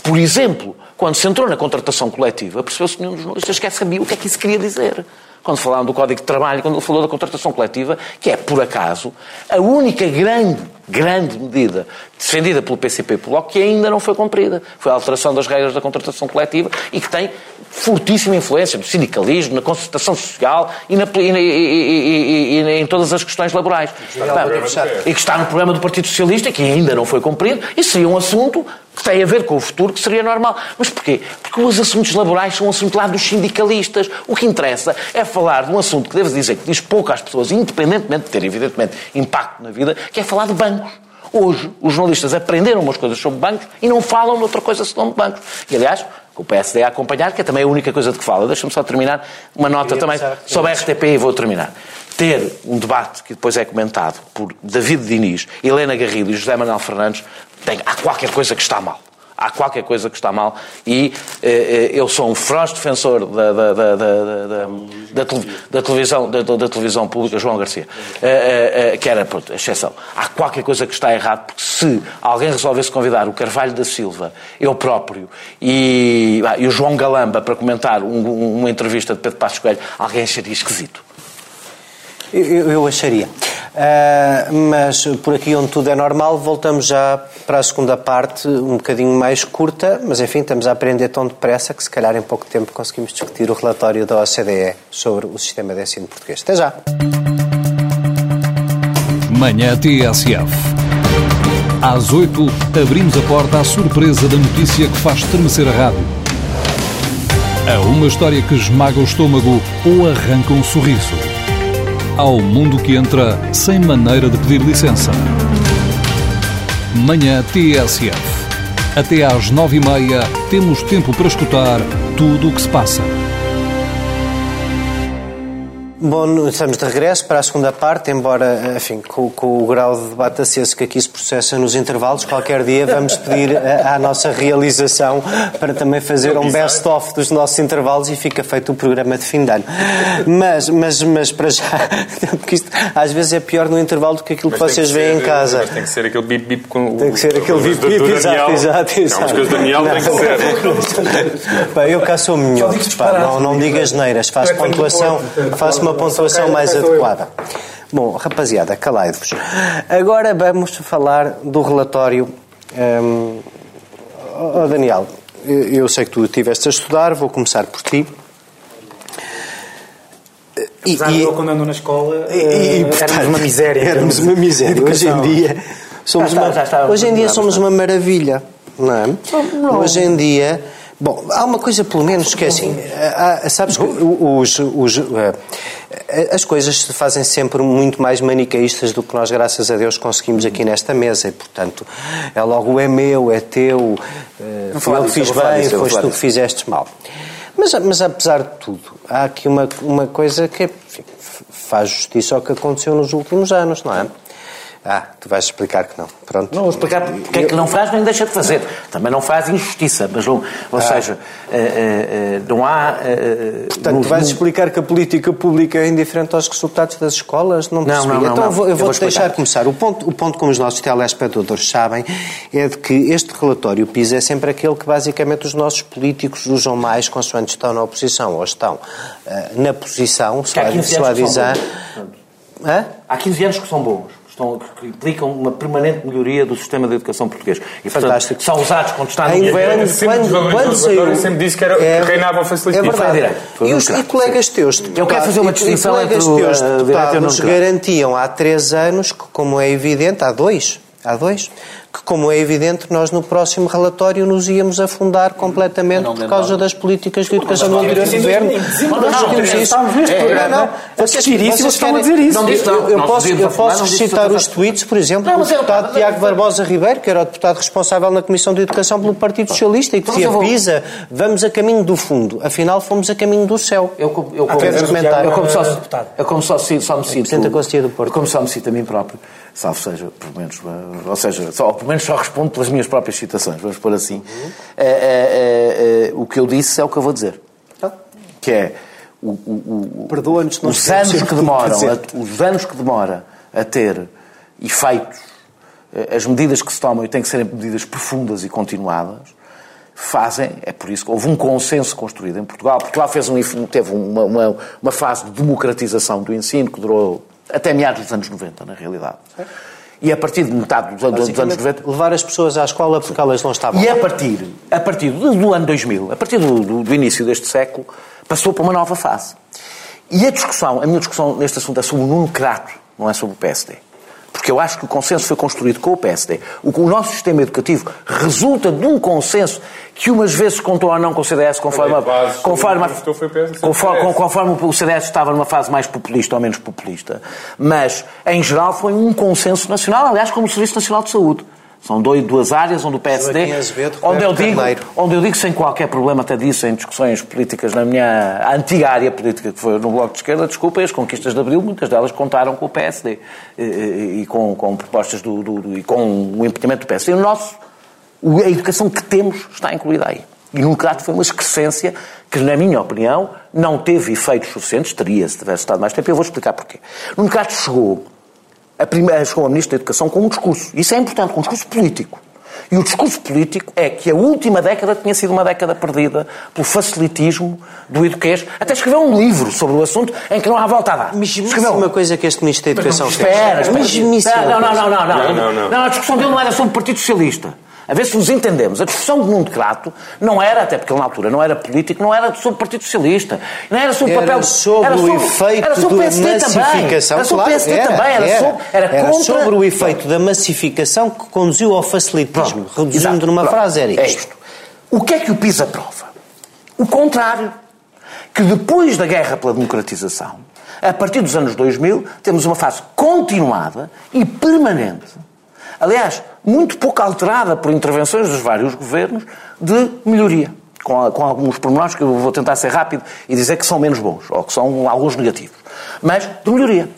Por exemplo, quando se entrou na contratação coletiva, percebeu-se que nenhum dos jornalistas sequer sabia o que é que isso queria dizer. Quando falaram do Código de Trabalho, quando ele falou da contratação coletiva, que é, por acaso, a única grande, grande medida defendida pelo PCP e pelo Bloco que ainda não foi cumprida. Foi a alteração das regras da contratação coletiva e que tem fortíssima influência no sindicalismo, na concertação social e, na- e- e- e- em todas as questões laborais. E que está no programa do Partido Socialista, que ainda não foi cumprido, isso seria um assunto que tem a ver com o futuro, que seria normal. Mas porquê? Porque os assuntos laborais são um assunto lá dos sindicalistas. O que interessa é falar de um assunto que devo dizer que diz pouco às pessoas, independentemente de ter, evidentemente, impacto na vida, que é falar de bancos. Hoje, os jornalistas aprenderam umas coisas sobre bancos e não falam de outra coisa senão de bancos. E, aliás, com o PSD a acompanhar, que é também a única coisa de que fala. Deixa-me só terminar uma nota também sobre a RTP e vou terminar. Ter um debate que depois é comentado por David Diniz, Helena Garrido e José Manuel Fernandes, tem, há qualquer coisa que está mal. Há qualquer coisa que está mal e eh, eh, eu sou um feroz defensor da, da, da, da, da, da tele- da televisão, da, televisão pública, João Garcia, eh, eh, eh, que era, pronto, exceção. Há qualquer coisa que está errado, porque se alguém resolvesse convidar o Carvalho da Silva, eu próprio, e, ah, e o João Galamba para comentar um- um- uma entrevista de Pedro Passos Coelho, alguém acharia esquisito. Eu, eu- acharia. Ah, mas por aqui onde tudo é normal, voltamos já para a segunda parte, um bocadinho mais curta, mas enfim, estamos a aprender tão depressa que se calhar em pouco tempo conseguimos discutir o relatório da OCDE sobre o sistema de ensino português. Até já! Manhã TSF. Às 8, abrimos a porta à surpresa da notícia que faz estremecer a rádio. A uma história que esmaga o estômago ou arranca um sorriso. Ao mundo que entra sem maneira de pedir licença. Manhã TSF. Até às 9h30 temos tempo para escutar tudo o que se passa. Bom, estamos de regresso para a segunda parte, embora, enfim, com, com o grau de debate aceso que aqui se processa nos intervalos, qualquer dia vamos pedir à à nossa realização para também fazer um best-of dos nossos intervalos e fica feito o programa de fim de ano. Mas, mas, mas para já, (laughs) porque isto às vezes é pior no intervalo do que aquilo que Mas vocês veem em casa. Mas tem que ser aquele bip-bip com o- Tem que ser aquele bip-bip, exato, Daniel. exato, Não, exato. as coisas do Daniel tem que ser. Pá, eu cá sou melhor, não, não digas neiras, faço pontuação, faço uma pontuação mais adequada. Bom, rapaziada, calai-vos. Agora vamos falar do relatório. hum, oh, Daniel, eu sei que tu estiveste a estudar, vou começar por ti. E, Apesar de eu, quando ando na escola, e- eh, e, portanto, éramos uma miséria. Éramos uma miséria. Hoje em dia somos, Já está- uma, já está- hoje em dia somos uma maravilha, não é? Hoje em dia. Bom, há uma coisa pelo menos que é assim, há- sabes que os, os, eh, as coisas se fazem sempre muito mais manicaístas do que nós, graças a Deus, conseguimos aqui nesta mesa e, portanto, é logo é meu, é teu, eh, falar eu que fiz bem, disso, vou foste tu que fizeste mal. Mas, mas apesar de tudo, há aqui uma, uma coisa que enfim, faz justiça ao que aconteceu nos últimos anos, não é? Ah, tu vais explicar que não. Pronto. Não vou explicar porque é que não faz nem deixa de fazer. Também não faz injustiça, mas não, ou Ah. seja, eh, eh, eh, não há. Portanto, tu vais explicar que a política pública é indiferente aos resultados das escolas? Não percebi. não, não, então não. eu vou- eu vou deixar começar. O ponto, o ponto, como os nossos telespectadores sabem, é de que este relatório PISA é sempre aquele que basicamente os nossos políticos usam mais consoante estão na oposição ou estão ah, na posição, se lá, 15 se lá anos que são dizer. Há 15 anos que são bons. Estão, que implicam uma permanente melhoria do sistema de educação português. E, portanto, Fantástico. são usados quando está no governo. quando- sempre quando- quando saiu- sempre disse que era- que reinava o facilitismo. É verdade. E, os, e colegas teus, Eu quero fazer uma distinção e colegas entre o, teus eh, deputados garantiam há três anos, que, como é evidente, há dois, há dois, que como é evidente, nós no próximo relatório nos íamos afundar completamente por causa das políticas de educação do anterior governo. Não, Nós não, discutimos isso. É, programa não, a discutir isso vocês estão a dizer isso. Não não. Eu posso, eu posso não disse citar outra os tweets, por exemplo, Não, do eu- deputado Tiago Barbosa Ribeiro, que era o deputado responsável na Comissão de Educação pelo Partido Socialista e que Mas dizia eu PISA, vamos a caminho do fundo. Afinal, fomos a caminho do céu. Eu, como- eu, comentar? eu como só, Deputado. eu como só, só me cito. Presidente da Conselhia do Porto. eu Como só me cito a mim próprio, salvo seja, pelo menos, ou seja, só, pelo menos só respondo pelas minhas próprias citações, vamos pôr assim. Eh, eh, eh, eh, o que eu disse é o que eu vou dizer. Que é o, o, o, os anos (laughs) que demoram, a- os anos que demora a ter efeitos, eh, as medidas que se tomam e têm que serem medidas profundas e continuadas, fazem, é por isso que houve um consenso construído em Portugal. Portugal fez um, teve uma, uma, uma fase de democratização do ensino que durou até meados dos anos 90, na realidade. E a partir de metade dos anos, dos anos 90, levar as pessoas à escola porque elas não estavam. e a partir, a partir do, do ano 2000, a partir do, do- do início deste século, passou para uma nova fase. E a discussão, a minha discussão neste assunto é sobre o Nuno Crato, não é sobre o PSD. Porque eu acho que o consenso foi construído com o PSD. O, o nosso sistema educativo resulta de um consenso que umas vezes contou ou não com o CDS conforme, conforme, conforme, conforme o CDS estava numa fase mais populista ou menos populista. Mas, em geral, foi um consenso nacional, aliás, como o Serviço Nacional de Saúde. São dois, duas áreas onde o PSD, Azevedo, onde eu, digo, onde eu digo sem qualquer problema, até disse em discussões políticas na minha antiga área política, que foi no Bloco de Esquerda, desculpa, as conquistas de Abril, muitas delas contaram com o PSD e, e- e com, com propostas do, do- e com o empenhamento do PSD. E o nosso, a educação que temos está incluída aí. E no Crato foi uma excrescência que, na minha opinião, não teve efeitos suficientes, teria se tivesse estado mais tempo, e eu vou explicar porquê. Crato chegou a primeira, chegou a Ministra da Educação com um discurso. Isso é importante, com um discurso político. E o discurso político é que a última década tinha sido uma década perdida pelo facilitismo do eduquês. Até escreveu um livro sobre o assunto em que não há volta a dar. Mesmíssima uma coisa que este Ministro da Educação fez. Espera, espera. Não, não, Não, não, não. Não, a discussão dele não era sobre o Partido Socialista. A ver se nos entendemos. A discussão de Nuno Crato não era, até porque ele na altura não era político, não era sobre o Partido Socialista. Não era sobre o Era papel... sobre o efeito era sobre o da também. massificação. Era sobre o claro, PSD também. Era, sobre, era, contra... sobre o efeito da massificação que conduziu ao facilitismo. Pronto, Reduzindo exato, numa pronto. frase, era É isto. isto. O que é que o PISA prova? O contrário. Que depois da guerra pela democratização, a partir dos anos 2000, temos uma fase continuada e permanente, aliás, muito pouco alterada por intervenções dos vários governos, de melhoria. Com, a- com alguns pormenores que eu vou tentar ser rápido e dizer que são menos bons, ou que são alguns negativos. Mas de melhoria.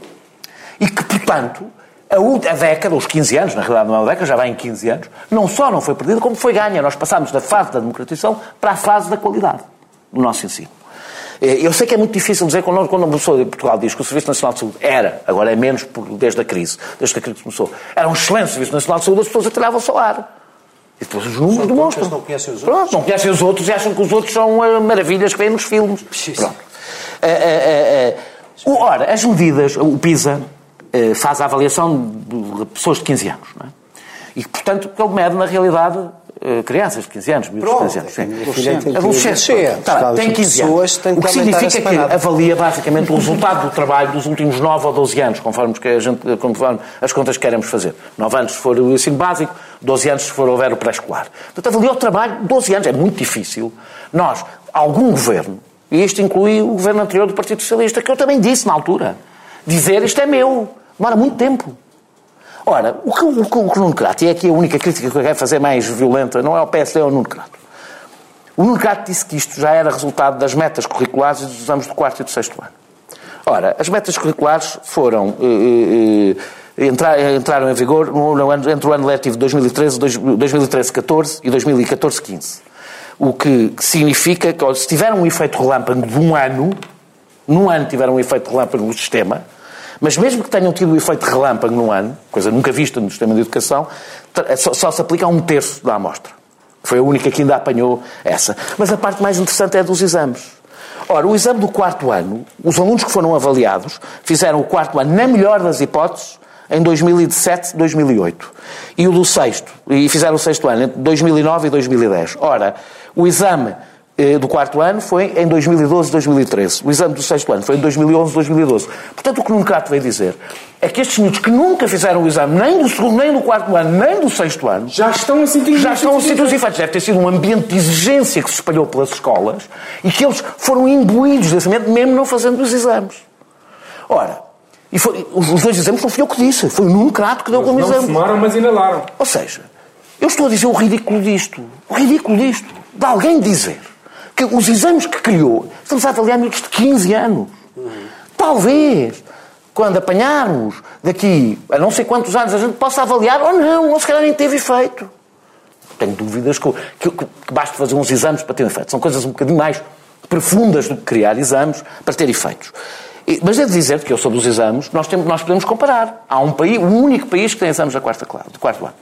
E que, portanto, a, década, os 15 anos, na realidade não é uma década, já vai em 15 anos, não só não foi perdida, como foi ganha. Nós passámos da fase da democratização para a fase da qualidade do nosso ensino. Eh, Eu sei que é muito difícil dizer, quando, quando uma pessoa de Portugal diz que o Serviço Nacional de Saúde era, agora é menos desde a crise, desde que a crise começou, era um excelente Serviço Nacional de Saúde, as pessoas atiravam-se ao ar. E depois os números demonstram. não conhecem os Pronto, não conhecem os outros e acham que os outros são eh, maravilhas que vêm nos filmes. Pronto. Eh, eh, o- ora, as medidas, o PISA eh, faz a avaliação de pessoas de 15 anos, não é? E, portanto, ele mede, na realidade, eh, crianças de 15 anos, miúdos de 15 anos. sim. Adolescentes. 15 anos. Tá Claro, tem 15 anos. que o que significa que avalia basicamente o resultado do trabalho dos últimos 9 ou 12 anos, conforme, que a gente, conforme as contas que queremos fazer. 9 anos se for o ensino básico, 12 anos se for houver o pré-escolar. Portanto, avalia o trabalho, 12 anos, é muito difícil. Nós, algum governo, e isto inclui o governo anterior do Partido Socialista, que eu também disse na altura, dizer isto é meu, demora muito tempo. Ora, o que o, que o Nuno Crato, e é aqui a única crítica que eu quero fazer mais violenta, não é ao PSD, é ao Nuno Crato. O Nuno Crato disse que isto já era resultado das metas curriculares dos exames do quarto e do sexto ano. Ora, as metas curriculares foram eh, eh, entraram em vigor entre o ano letivo 2013, 2013-14 e 2014-15. O que significa que se tiver um efeito relâmpago de um ano, num ano tiveram um efeito relâmpago no sistema, mas mesmo que tenham tido o efeito relâmpago num ano, coisa nunca vista no sistema de educação, só, só se aplica a um terço da amostra. Foi a única que ainda apanhou essa. Mas a parte mais interessante é dos exames. Ora, o exame do quarto ano, os alunos que foram avaliados fizeram o quarto ano, na melhor das hipóteses, em 2007, 2008. E o do sexto, e fizeram o sexto ano, entre 2009 e 2010. Ora, o exame do quarto ano foi em 2012, 2013. O exame do sexto ano foi em 2011, 2012. Portanto, o que Nuno Crato veio dizer é que estes miúdos que nunca fizeram o exame, nem do segundo, nem do quarto ano, nem do sexto ano, já estão a sentir, já estão a sentir os efeitos. Deve ter sido um ambiente de exigência que se espalhou pelas escolas e que eles foram imbuídos desse ambiente, mesmo não fazendo os exames. Ora, e foi, os dois exames não fui eu que disse, foi o Nuno Crato que deu como exame. Não fumaram, mas inalaram. Ou seja, eu estou a dizer o ridículo disto. O ridículo disto. De alguém dizer que os exames que criou, estamos a avaliar miúdos de 15 anos. Talvez, quando apanharmos daqui a não sei quantos anos, a gente possa avaliar ou não, ou se calhar nem teve efeito. Tenho dúvidas que, que, que, que basta fazer uns exames para ter um efeito. São coisas um bocadinho mais profundas do que criar exames para ter efeitos. Mas devo dizer que eu, sobre os exames, nós, temos, nós podemos comparar. Há um país, o único país que tem exames da quarta classe, de quarto ano,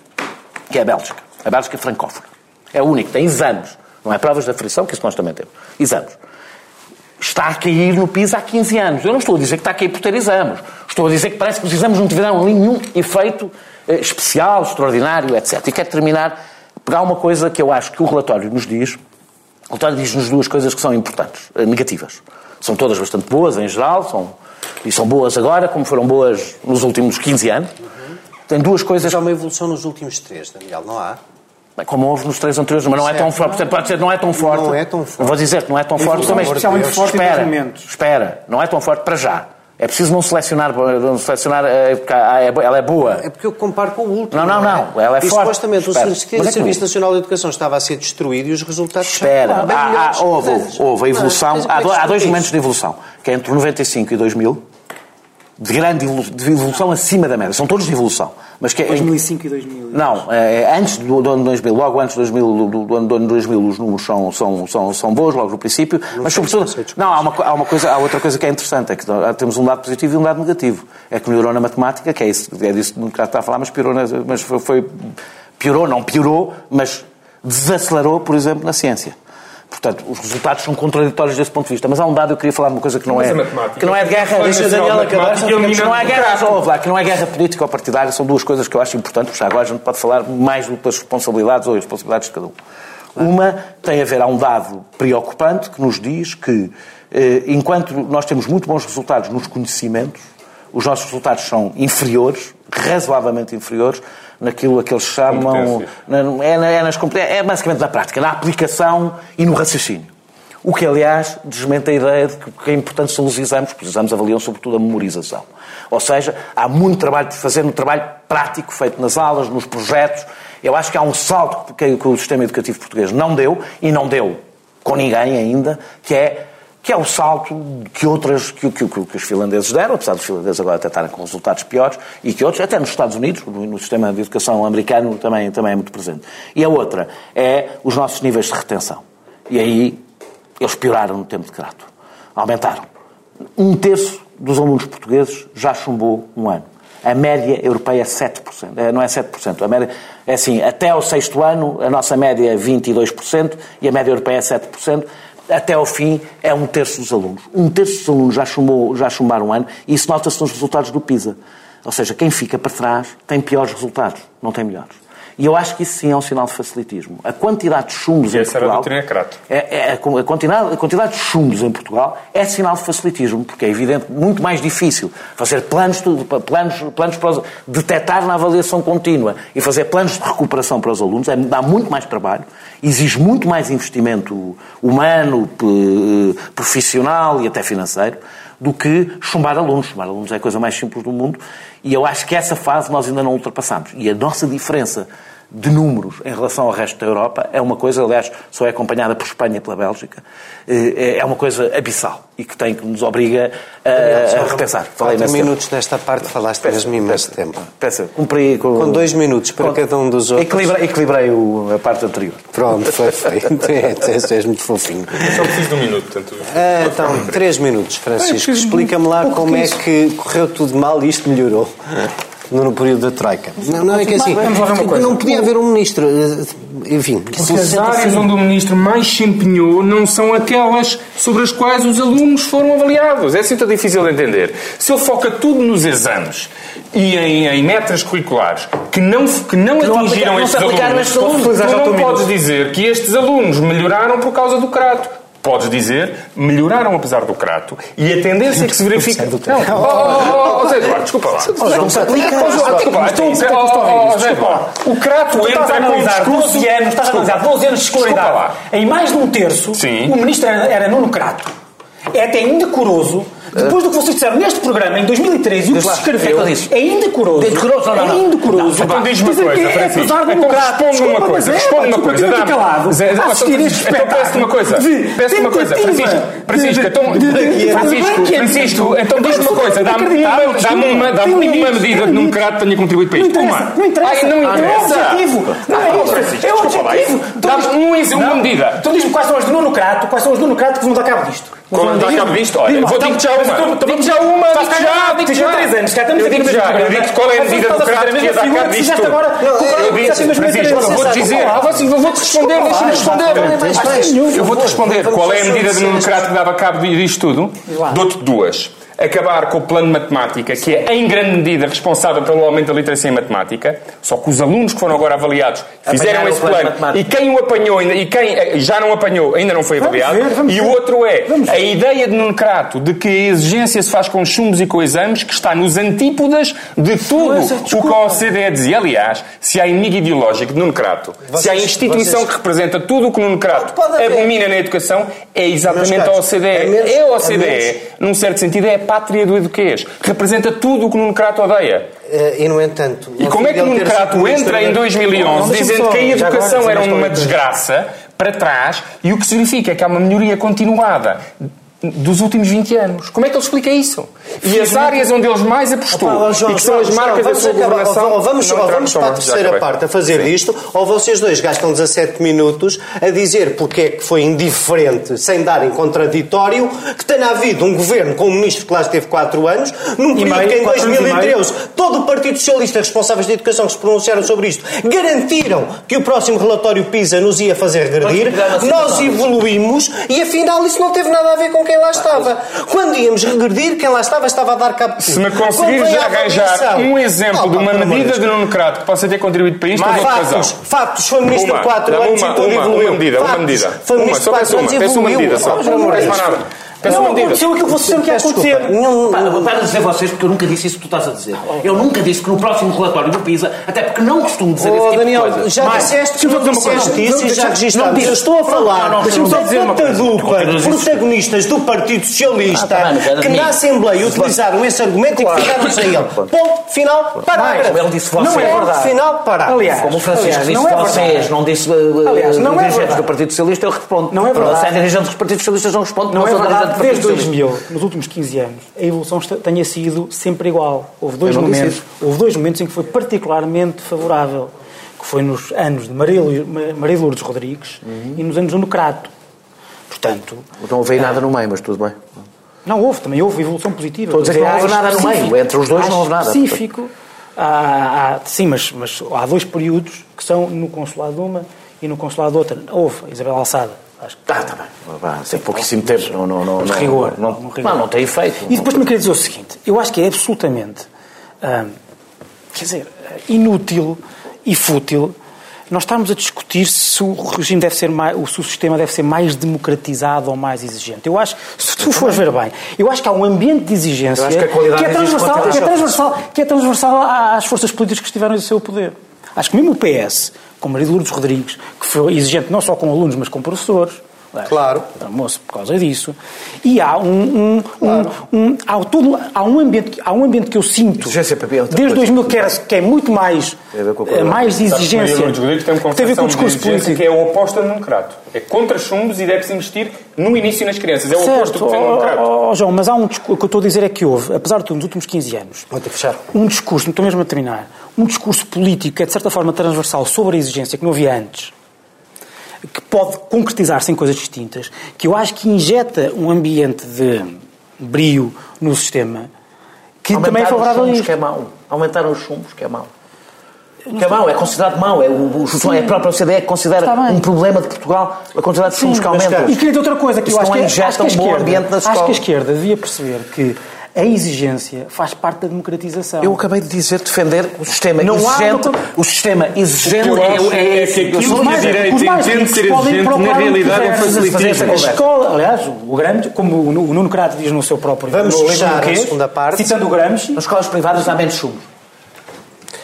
que é a Bélgica. A Bélgica francófona. É o único, tem exames. Não é provas de aflição, que isso nós também temos. Exames. Está a cair no PISA há 15 anos. Eu não estou a dizer que está a cair por ter exames. Estou a dizer que parece que os exames não tiveram nenhum efeito eh, especial, extraordinário, etc. E quero terminar, pegar uma coisa que eu acho que o relatório nos diz. O relatório diz-nos duas coisas que são importantes, eh, negativas. São todas bastante boas, em geral, são, e são boas agora, como foram boas nos últimos 15 anos. Tem duas coisas... Mas há uma evolução nos últimos três, Daniel, não há? Como houve nos três anteriores, mas não é tão forte. Pode ser, não é tão forte. Não é tão forte. Vou dizer que não é tão forte também. Especialmente forte espera, espera, não é tão forte para já. É preciso não selecionar, não selecionar ela é boa. É porque eu comparo com o último. Não, não, não. Ela é e, forte. supostamente Espera. o Mas é Serviço Nacional de Educação estava a ser destruído e os resultados Espera, são bem há, houve, Mas- houve a evolução. Mas Há, é há dois momentos de evolução, que é entre 95 e 2000, de grande evolu- de evolução acima da média. São todos de evolução. Mas que é, 2005 e 2000. Não, é, antes do, do ano 2000, logo antes do, 2000, do, do ano do ano 2000, os números são, são, são, são bons, logo no princípio, mas sei, sobretudo. não. Não, há uma, há uma coisa, há outra coisa que é interessante, é que temos um lado positivo e um lado negativo. É que melhorou na matemática, que é, isso, é disso que está a falar, mas piorou, na- mas foi, foi- piorou, não piorou, mas desacelerou, por exemplo, na ciência. Portanto, os resultados são contraditórios desse ponto de vista. Mas há um dado, eu queria falar de uma coisa que não Mas é. a Que não é de guerra. Deixa a o Daniel matemática acabar. Que não é guerra, só lá, que não é guerra política ou partidária, são duas coisas que eu acho importantes, porque agora a gente pode falar mais do que das responsabilidades ou responsabilidades de cada um. Uma tem a ver, há um dado preocupante que nos diz que, eh, enquanto nós temos muito bons resultados nos conhecimentos, os nossos resultados são inferiores, razoavelmente inferiores, naquilo a que eles chamam. É, é, nas é basicamente na prática, na aplicação e no raciocínio. O que, aliás, desmente a ideia de que, que é importante são os exames, porque os exames avaliam sobretudo a memorização. Ou seja, há muito trabalho por fazer no trabalho prático feito nas aulas, nos projetos. Eu acho que há um salto que, que o sistema educativo português não deu, e não deu com ninguém ainda, que é, que é o salto que outras, que, que, que, os finlandeses deram, apesar dos finlandeses agora até estarem com resultados piores, e que outros, até nos Estados Unidos, no, no sistema de educação americano, também, também é muito presente. E a outra é os nossos níveis de retenção. E aí eles pioraram no tempo de Crato. Aumentaram. Um terço dos alunos portugueses já chumbou um ano. A média europeia é 7%. Eh, Não é 7%. A média, é assim, até ao sexto ano, a nossa média é 22% e a média europeia é 7%. Até ao fim, é um terço dos alunos. Um terço dos alunos já, chumbou, já chumbaram um ano e isso nota-se nos resultados do PISA. Ou seja, quem fica para trás tem piores resultados, não tem melhores. E eu acho que isso sim é um sinal de facilitismo. A quantidade de chumbos E em Portugal... É, é- a quantidade, a quantidade de chumbos em Portugal é sinal de facilitismo, porque é evidente muito mais difícil fazer planos, planos, planos para os, detectar na avaliação contínua e fazer planos de recuperação para os alunos, é, dá muito mais trabalho, exige muito mais investimento humano, p- profissional e até financeiro, do que chumbar alunos. Chumbar alunos é a coisa mais simples do mundo e eu acho que essa fase nós ainda não ultrapassamos. E a nossa diferença de números em relação ao resto da Europa é uma coisa, aliás, só é acompanhada por Espanha e pela Bélgica, eh, é uma coisa abissal e que tem que nos obriga a, a repensar. Falei tempo. minutos nesta parte, falaste mesmo imenso tempo. Peça, cumpri com, Com dois minutos para com- cada um dos outros. Equilibrei, equilibrei o- a parte anterior. Pronto, foi feito. (laughs) É, és muito fofinho. Só preciso de um minuto, portanto. Ah, então, três minutos, Francisco. Explica-me lá como é que correu tudo mal e isto melhorou no, no período da Troika. Não, não é que assim. Vamos lá ver uma coisa. Não podia haver um ministro. eh, Enfim, Porque as áreas onde o ministro mais se empenhou não são aquelas sobre as quais os alunos foram avaliados. É assim tão difícil de entender. Se ele foca tudo nos exames e em, em metas curriculares que não, que não, não atingiram aplica- não se estes aplicaram alunos, alunos. tu Já não podes dizer que estes alunos melhoraram por causa do crato. Podes dizer, melhoraram apesar do crato. E a tendência que se verifica. Não, oh, oh, oh, Zé Eduardo, desculpa lá. Oh, desculpa lá. Então, desculpa O crato Tu estás a entra com um analisar discurso. 12 anos, estás a analisar 12 anos de escolaridade. Em mais de um terço, o ministro era, era Nuno Crato. É até indecoroso, depois do que vocês disseram neste programa, em 2013, e o que se escreveu, é o que eu disse. é indecoroso. Indecoroso, não, não. É indecoroso. Então diz-me uma coisa, é Francisco. do Então responde-me uma coisa. é, Responde-me uma coisa. dá-me- então, peço-te uma coisa. de Peço-te uma coisa. Francisco, Francisco, de- então, de- de- Francisco, de- Francisco, então diz-me uma coisa. Dá-me uma, medida que num crato tenha contribuído para isto. Uma. não interessa. Não É interessa. objetivo. Não é isso. É objetivo. Dá-me um uma medida. Então diz-me quais são as do Nuno Crato, quais são as do Nuno Crato que vão dar cabo disto. É que dá cabo disto? Olha, vou então, dizer-te Digo-te já uma, cá, já, tens já. três anos, cá estamos digo-te no já, eu digo-te qual é a medida do estão a fazer crato a que que disto Eu disse, fizeste em 2013. Francisco, eu vou-te dizer, vou-te responder, deixa-me responder. Eu vou-te responder. Qual é a medida de dizer Nuno isto. Crato que dava cabo disto tudo? Dou-te duas. Acabar com o plano de matemática, que é em grande medida responsável pelo aumento da literacia em matemática, só que os alunos que foram agora avaliados fizeram Apanharam esse plano plano e quem o apanhou ainda- e quem eh, já não apanhou ainda não foi Vamos avaliado. ver, vamos e o outro é Vamos a ideia de Nuno Crato de que a exigência se faz com chumbos e com exames, que está nos antípodas de tudo Mas, o que a OCDE dizia. Aliás, se há inimigo ideológico de Nuno Crato, se há instituição vocês- que representa tudo o que Nuno Crato Pode haver. abomina na educação, é exatamente a OCDE. é menos- É a é OCDE, menos- num certo sentido, é pátria do eduquês. Representa tudo o que Nuno Crato odeia. Eh, E, no entanto... E como é que Nuno Crato entra em da- 2011 Não, deixa-me dizendo que a agora, educação era uma desgraça para trás e o que significa é que há uma melhoria continuada dos últimos 20 anos. Como é que ele explica isso? E as áreas onde eles mais apostou Opa, João, e que são as marcas João, da sua acabar. governação... Ou vamos, ou vamos para a terceira parte a fazer disto, ou vocês dois gastam 17 minutos a dizer porque é que foi indiferente, sem dar em contraditório, que tenha havido um governo com um ministro que lá esteve 4 anos, num período meio, que em quatro anos e 2013 todo o Partido Socialista, responsáveis de educação que se pronunciaram sobre isto, garantiram que o próximo relatório PISA nos ia fazer regredir. Nós evoluímos e afinal isso não teve nada a ver com quem lá estava. Quando íamos regredir, quem lá estava estava a dar cabo de Se tudo. me Quando conseguires arranjar um exemplo Oh, de uma medida de. Nuno Crato que possa ter contribuído para isto, Factos, razão. factos, foi ministro Uma, 4 dá-me anos uma, e tudo uma, evoluiu. uma medida, uma Factos, medida. Foi Uma, ministro só 4 peço uma, anos e peço uma evoluiu. medida só. Oh, Não de peço mais Deus. Peço Não aconteceu aquilo que vocês disseram que ia acontecer. Nenhum- Para, para dizer vocês, porque eu nunca disse isso que tu estás a dizer. Eu nunca disse que no próximo relatório do PISA, até porque não costumo dizer esse Oh, tipo Daniel, de coisa. já Mas- disseste que não disseste isso e já disse. Eu estou a falar da dizer uma coisa. catadupa Continuas de a insistir. protagonistas do Partido Socialista Ah, tá quero que na Assembleia utilizaram esse argumento e que ficaram-se a ele. Ponto, final, parágrafo. Ele disse vocês. Não é é verdade. Final, parágrafo. Aliás, Como o Francisco disse é vocês, não disse uh, Aliás, não é dirigentes do Partido Socialista, ele responde. Não é verdade. Se é dirigente dos Partidos Socialistas, não responde. Não é verdade desde Socialista. 2000, nos últimos 15 anos, a evolução tenha sido sempre igual. Houve dois, momentos, houve dois momentos em que foi particularmente favorável, que foi nos anos de Maria, Lourdes Rodrigues Uhum. e nos anos do Nucrato. Portanto, Não houve aí nada no meio, mas tudo bem. não houve, também houve evolução positiva. Estou a dizer que não houve nada no meio. Entre os dois não houve nada. específico. Há, há- sim, mas, mas há dois períodos que são no consulado de uma e no consulado de outra. Houve, Isabel Alçada. Acho que Ah, está bem. Vá, tem pouquíssimo tempo. Não, não, não, rigor, Não, não, rigor. não tem efeito. E depois também queria dizer o seguinte: eu acho que é absolutamente, hum, quer dizer, inútil e fútil nós estarmos a discutir se o regime deve ser mais, se o sistema deve ser mais democratizado ou mais exigente. Eu acho, se tu fores ver bem, eu acho que há um ambiente de exigência que qualidade é exige transversal, que é transversal, que é transversal às forças políticas que estiveram no seu poder. Acho que mesmo o PS, com Maria de Lourdes Rodrigues, que foi exigente não só com alunos, mas com professores, Claro. Almoço por causa disso. E há um, um, um, um- há, todo, há, um ambiente, que- há um ambiente que eu sinto Exigência para beber é desde coisa. 2000 que, era, que é muito mais, Tem a ver com a eh, qualidade. mais exigência. Maria Lourdes Rodrigues tem uma a ver com concepção o discurso político. que é o oposto a democrato. É contra chumbos e deve-se investir no início nas crianças. É o oposto do que tem democrato. ó, ó, João, mas há um discurso, o que eu estou a dizer é que houve, apesar de tudo, nos últimos 15 anos, Vou ter que fechar. um discurso, estou mesmo a terminar, um discurso político que é de certa forma transversal sobre a exigência que não havia antes, que pode concretizar-se em coisas distintas, que eu acho que injeta um ambiente de brio no sistema que também é Aumentaram favorável a os chumbos, isso. que é mau. Aumentaram os chumbos, que é mau. Que é mau, é considerado mau. É, o, o, é a própria OCDE que considera um problema de Portugal a quantidade de chumbos que mas, aumentam. E queria dizer outra coisa, que eu Isso acho não que, injeta acho que a um bom esquerda, ambiente na acho que a esquerda devia perceber que a exigência faz parte da democratização. Eu acabei de dizer defender o sistema Não há exigente. doutor- O sistema exigente O que acho é, é que aquilo que a mais- direita entende ser exigente, na o que realidade é facilitismo. A escola, aliás, o Gramsci, como o Nu- o Nuno Crato diz no seu próprio Vamos livro fechar a Marquês, segunda parte. citando o Gramsci, Nas escolas privadas há menos chumbos.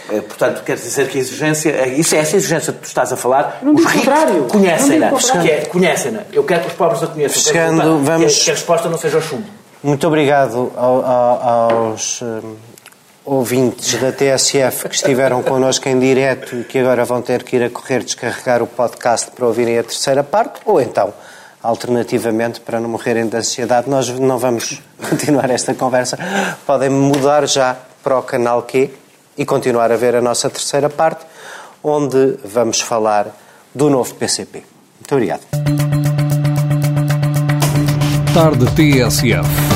É, portanto, quer dizer que a exigência, é- isso é essa exigência que tu estás a falar, não os ricos contrário. conhecem-na. Que é- Conhecem-na. Eu quero que os pobres a conheçam. Chegando, Portanto, vamos- Que, que a resposta não seja o chumbo. Muito obrigado ao- ao- aos hum, ouvintes da TSF que estiveram connosco em direto e que agora vão ter que ir a correr descarregar o podcast para ouvirem a terceira parte, ou então, alternativamente, para não morrerem de ansiedade, nós não vamos (laughs) continuar esta conversa. Podem mudar já para o canal Q e continuar a ver a nossa terceira parte, onde vamos falar do novo PCP. Muito obrigado. Tarde TSF.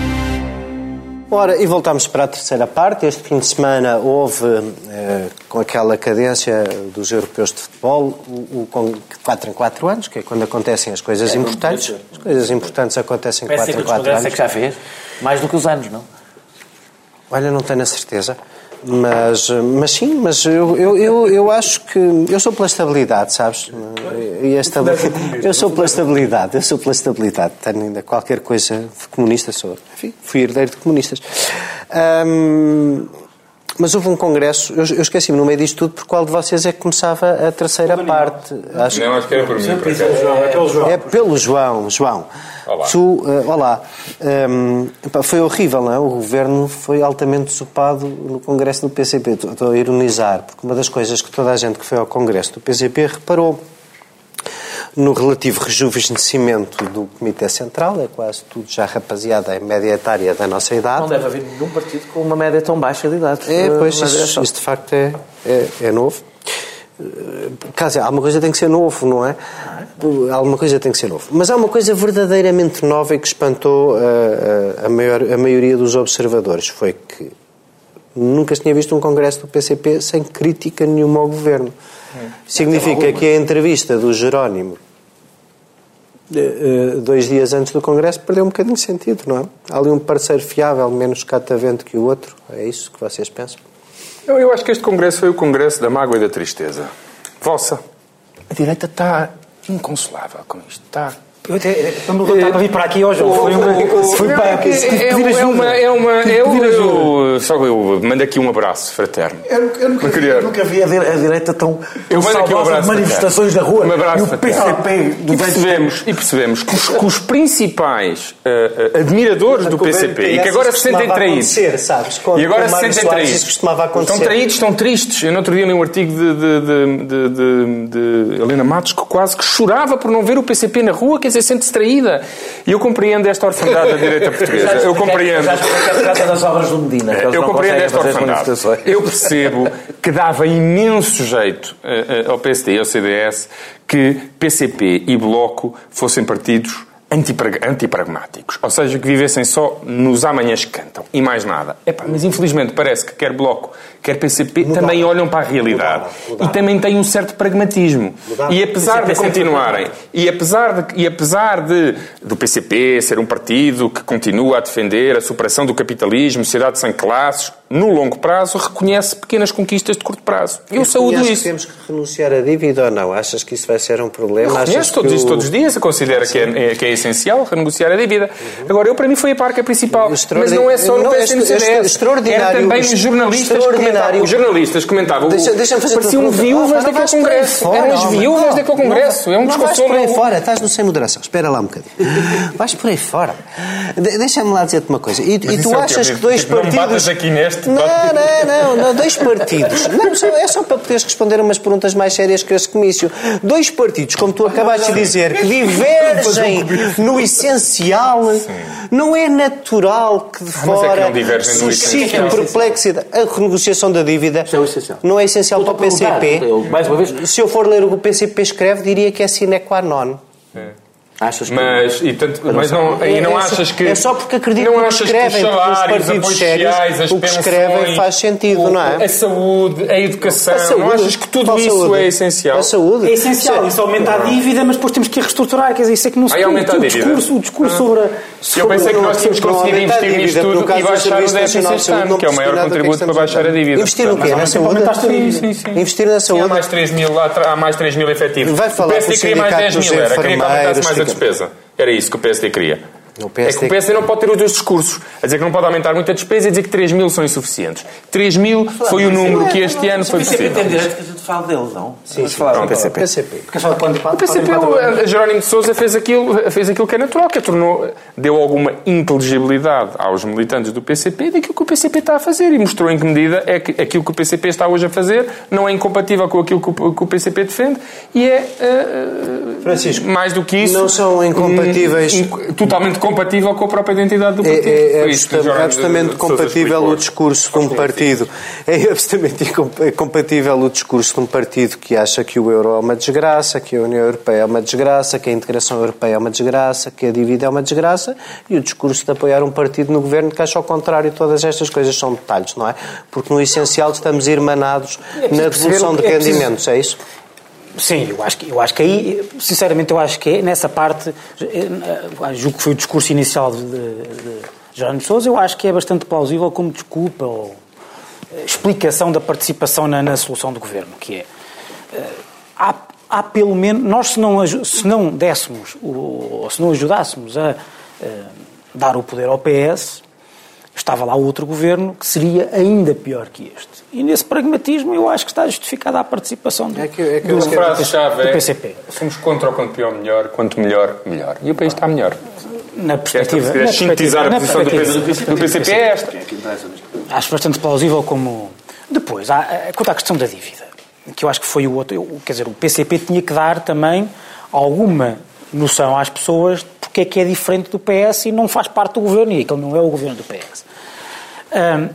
Ora, e voltamos para a terceira parte. Este fim de semana houve, eh, com aquela cadência dos europeus de futebol, o, o com 4 em 4 anos, que é quando acontecem as coisas importantes. As coisas importantes acontecem 4 em 4 anos. é que já fez. Mais do que os anos, não? Olha, não tenho a certeza. Mas, mas sim, mas eu, eu, eu, eu acho que. Eu sou pela estabilidade, sabes? E a estabilidade, eu sou pela estabilidade, eu sou pela estabilidade. Tenho ainda qualquer coisa de comunista, sou. Enfim, fui herdeiro de comunistas. Mas houve um congresso, eu, eu esqueci-me no meio disto tudo, por qual de vocês é que começava a terceira parte? Acho Não, acho que era por mim. por acaso. é pelo João, João. Olá. Tu, eh, olá. Hum, epá, foi horrível, não é? O governo foi altamente desupado no Congresso do PCP. Estou- Estou a ironizar, porque uma das coisas que toda a gente que foi ao Congresso do PCP reparou no relativo rejuvenescimento do Comitê Central, é quase tudo já rapaziada em média etária da nossa idade. Não deve haver nenhum partido com uma média tão baixa de idade. É, pois, isso, isso de facto é, é, é novo. Eh, Quer dizer, alguma coisa tem que ser novo, não é? Alguma coisa tem que ser novo. Mas há uma coisa verdadeiramente nova e que espantou eh, a, a, maior, a maioria dos observadores. Foi que nunca se tinha visto um congresso do PCP sem crítica nenhuma ao governo. Significa que a entrevista do Jerónimo eh, eh, dois dias antes do Congresso perdeu um bocadinho de sentido, não é? Há ali um parceiro fiável, menos catavento que o outro. É isso que vocês pensam? Eu, eu acho que este congresso foi o congresso da mágoa e da tristeza. Vossa. A direita está inconsolável com isto. Está. Eu até, para me levantar para vir para aqui hoje, foi, um, foi Não, para é, tive que é, pedir é ajuda. uma, é uma, Tive que eu, pedir ajuda. eu, só eu mando aqui um abraço fraterno. Eu, eu nunca, vi, queria- eu nunca vi a, a direita tão, Eu tão mando aqui um abraço de manifestações da rua. Um abraço e o fraterno. PCP do E percebemos, e percebemos que, os, que os principais eh, eh, admiradores do PCP e que agora se sentem traídos. sabes? E agora se sentem traídos. costumava acontecer. Estão traídos, estão tristes. Eu no outro dia li um artigo de, de, de, de, de- de Helena Matos que quase que chorava por não ver o PCP na rua, quer dizer, sente-se traída. E eu compreendo esta orfandade da direita (laughs) portuguesa. Eu compreendo. Das obras do Medina. Eu compreendo esta orfandade. Eu percebo que dava imenso jeito eh, eh, ao PSD e ao CDS que PCP e Bloco fossem partidos antipragmáticos. Ou seja, que vivessem só nos amanhãs que cantam e mais nada. Epá, mas infelizmente parece que quer Bloco, quer PCP também olham para a realidade. Mudaram, mudaram. E também têm um certo pragmatismo. Mudaram. E apesar de continuarem, e apesar, de, e apesar de, do PCP ser um partido que continua a defender a superação do capitalismo, sociedade sem classes, no longo prazo, reconhece pequenas conquistas de curto prazo. Eu E saúdo isso. que temos que renunciar à dívida ou não? Achas que isso vai ser um problema? Reconheço todos o- todos os dias, eu considero que é, é- que é essencial renegociar a dívida. Agora, eu para mim foi a parca principal. Mas não é só no Não, PS e no CDS. extraordinário- Era também os jornalistas comentavam. Os jornalistas comentavam. Deixa- fazer Pareciam viúvas daquele congresso. fora, Eram as viúvas Não, daquele não, congresso. É um não vais por aí fora, estás no sem moderação. Espera lá um bocadinho. vais por aí fora. De- Deixa-me lá dizer-te uma coisa. E, tu é achas que dois Tipo, não partidos. batas aqui neste, Não, não, não, não. Dois partidos. Não, só- é só para poderes responder a umas perguntas mais sérias que esse comício. Dois partidos, como tu acabaste de dizer, que divergem no essencial, não é natural que de mas é que fora suscite essencial. perplexidade. A renegociação da dívida é não é essencial para o PCP. mais uma vez- Se eu for ler o que o PCP escreve, diria que é sine qua non. Achas que... Mas, e tanto, mas não, É- e não é só- achas que. é só porque acredito não que escrevem, que os porque os salários, partidos sérios, sociais, as o que escrevem pensões, faz sentido, o- não é? A saúde, a educação. A saúde. não achas que tudo isso saúde? é essencial? A saúde. É essencial, isso aumenta a dívida, mas depois temos que a reestruturar. Quer dizer, isso é que não se Aí aumenta a o dívida. discurso, o discurso sobre, a- Eu sobre pensei que nós tínhamos conseguido a investir nisto dívida, tudo e baixar o déficit este ano, não que é o maior é contributo para a baixar a dívida. Investir no quê? Na saúde? a. Investir na saúde. mais 3 mil, lá tra- há mais 3 mil efetivos. Vai falar com o queria mais 10 sindicato mil, dos era, queria que aumentasse enfermeiros, a despesa. Era isso que o PSD queria. O É que PSD o PSD não pode ter os dois discursos. A dizer que não pode aumentar muito a despesa e dizer que 3 mil são insuficientes. 3 mil foi o número que este ano foi possível. Direito que a gente fale deles, não? Sim, Vamos falar pronto, PCP. PCP. Porque só quando O PCP, o a Jerónimo de Sousa fez aquilo, fez aquilo que é natural, que é tornou, deu alguma inteligibilidade aos militantes do PCP daquilo que o PCP está a fazer e mostrou em que medida é que aquilo que o PCP está hoje a fazer não é incompatível com aquilo que o, que o PCP defende e é eh, Francisco, mais do que isso não são incompatíveis- inc- totalmente compatível com a própria identidade do É, partido. é, é o absolutamente, compatível o discurso de um partido. É (laughs) absolutamente é compatível o discurso de um partido que acha que o euro é uma desgraça, que a União Europeia é uma desgraça, que a integração europeia é uma desgraça, que a dívida é uma desgraça, e o discurso de apoiar um partido no governo que acha ao contrário. Todas estas coisas são detalhes, não é? Porque no essencial estamos irmanados na perceber devolução de é rendimentos, é isso? Sim, eu acho, que, eu acho que aí, sinceramente, eu acho que é nessa parte, eh, eh, julgo que foi o discurso inicial de, de, de Jerónimo Sousa, eu acho que é bastante plausível como desculpa ou explicação da participação na, na solução do governo, que é, eh, há, há pelo menos, nós se não, se não dessemos, o- ou se não ajudássemos a eh, dar o poder ao PS, estava lá outro governo que seria ainda pior que este. E nesse pragmatismo eu acho que está justificada a participação do, É que- é que do, A acho que- do frase-chave é PCP. somos contra o quanto pior melhor, quanto melhor, melhor. E o país está melhor. Na perspectiva. na sintetizar a perspectiva- posição do perspectiva- do PCP é esta. Acho bastante plausível como. Depois, há, eh, quanto à questão da dívida, que eu acho que foi o outro. eu- Quer dizer, o PCP tinha que dar também alguma noção às pessoas porque é que é diferente do PS e não faz parte do governo, e aquele não é o governo do PS. Hum,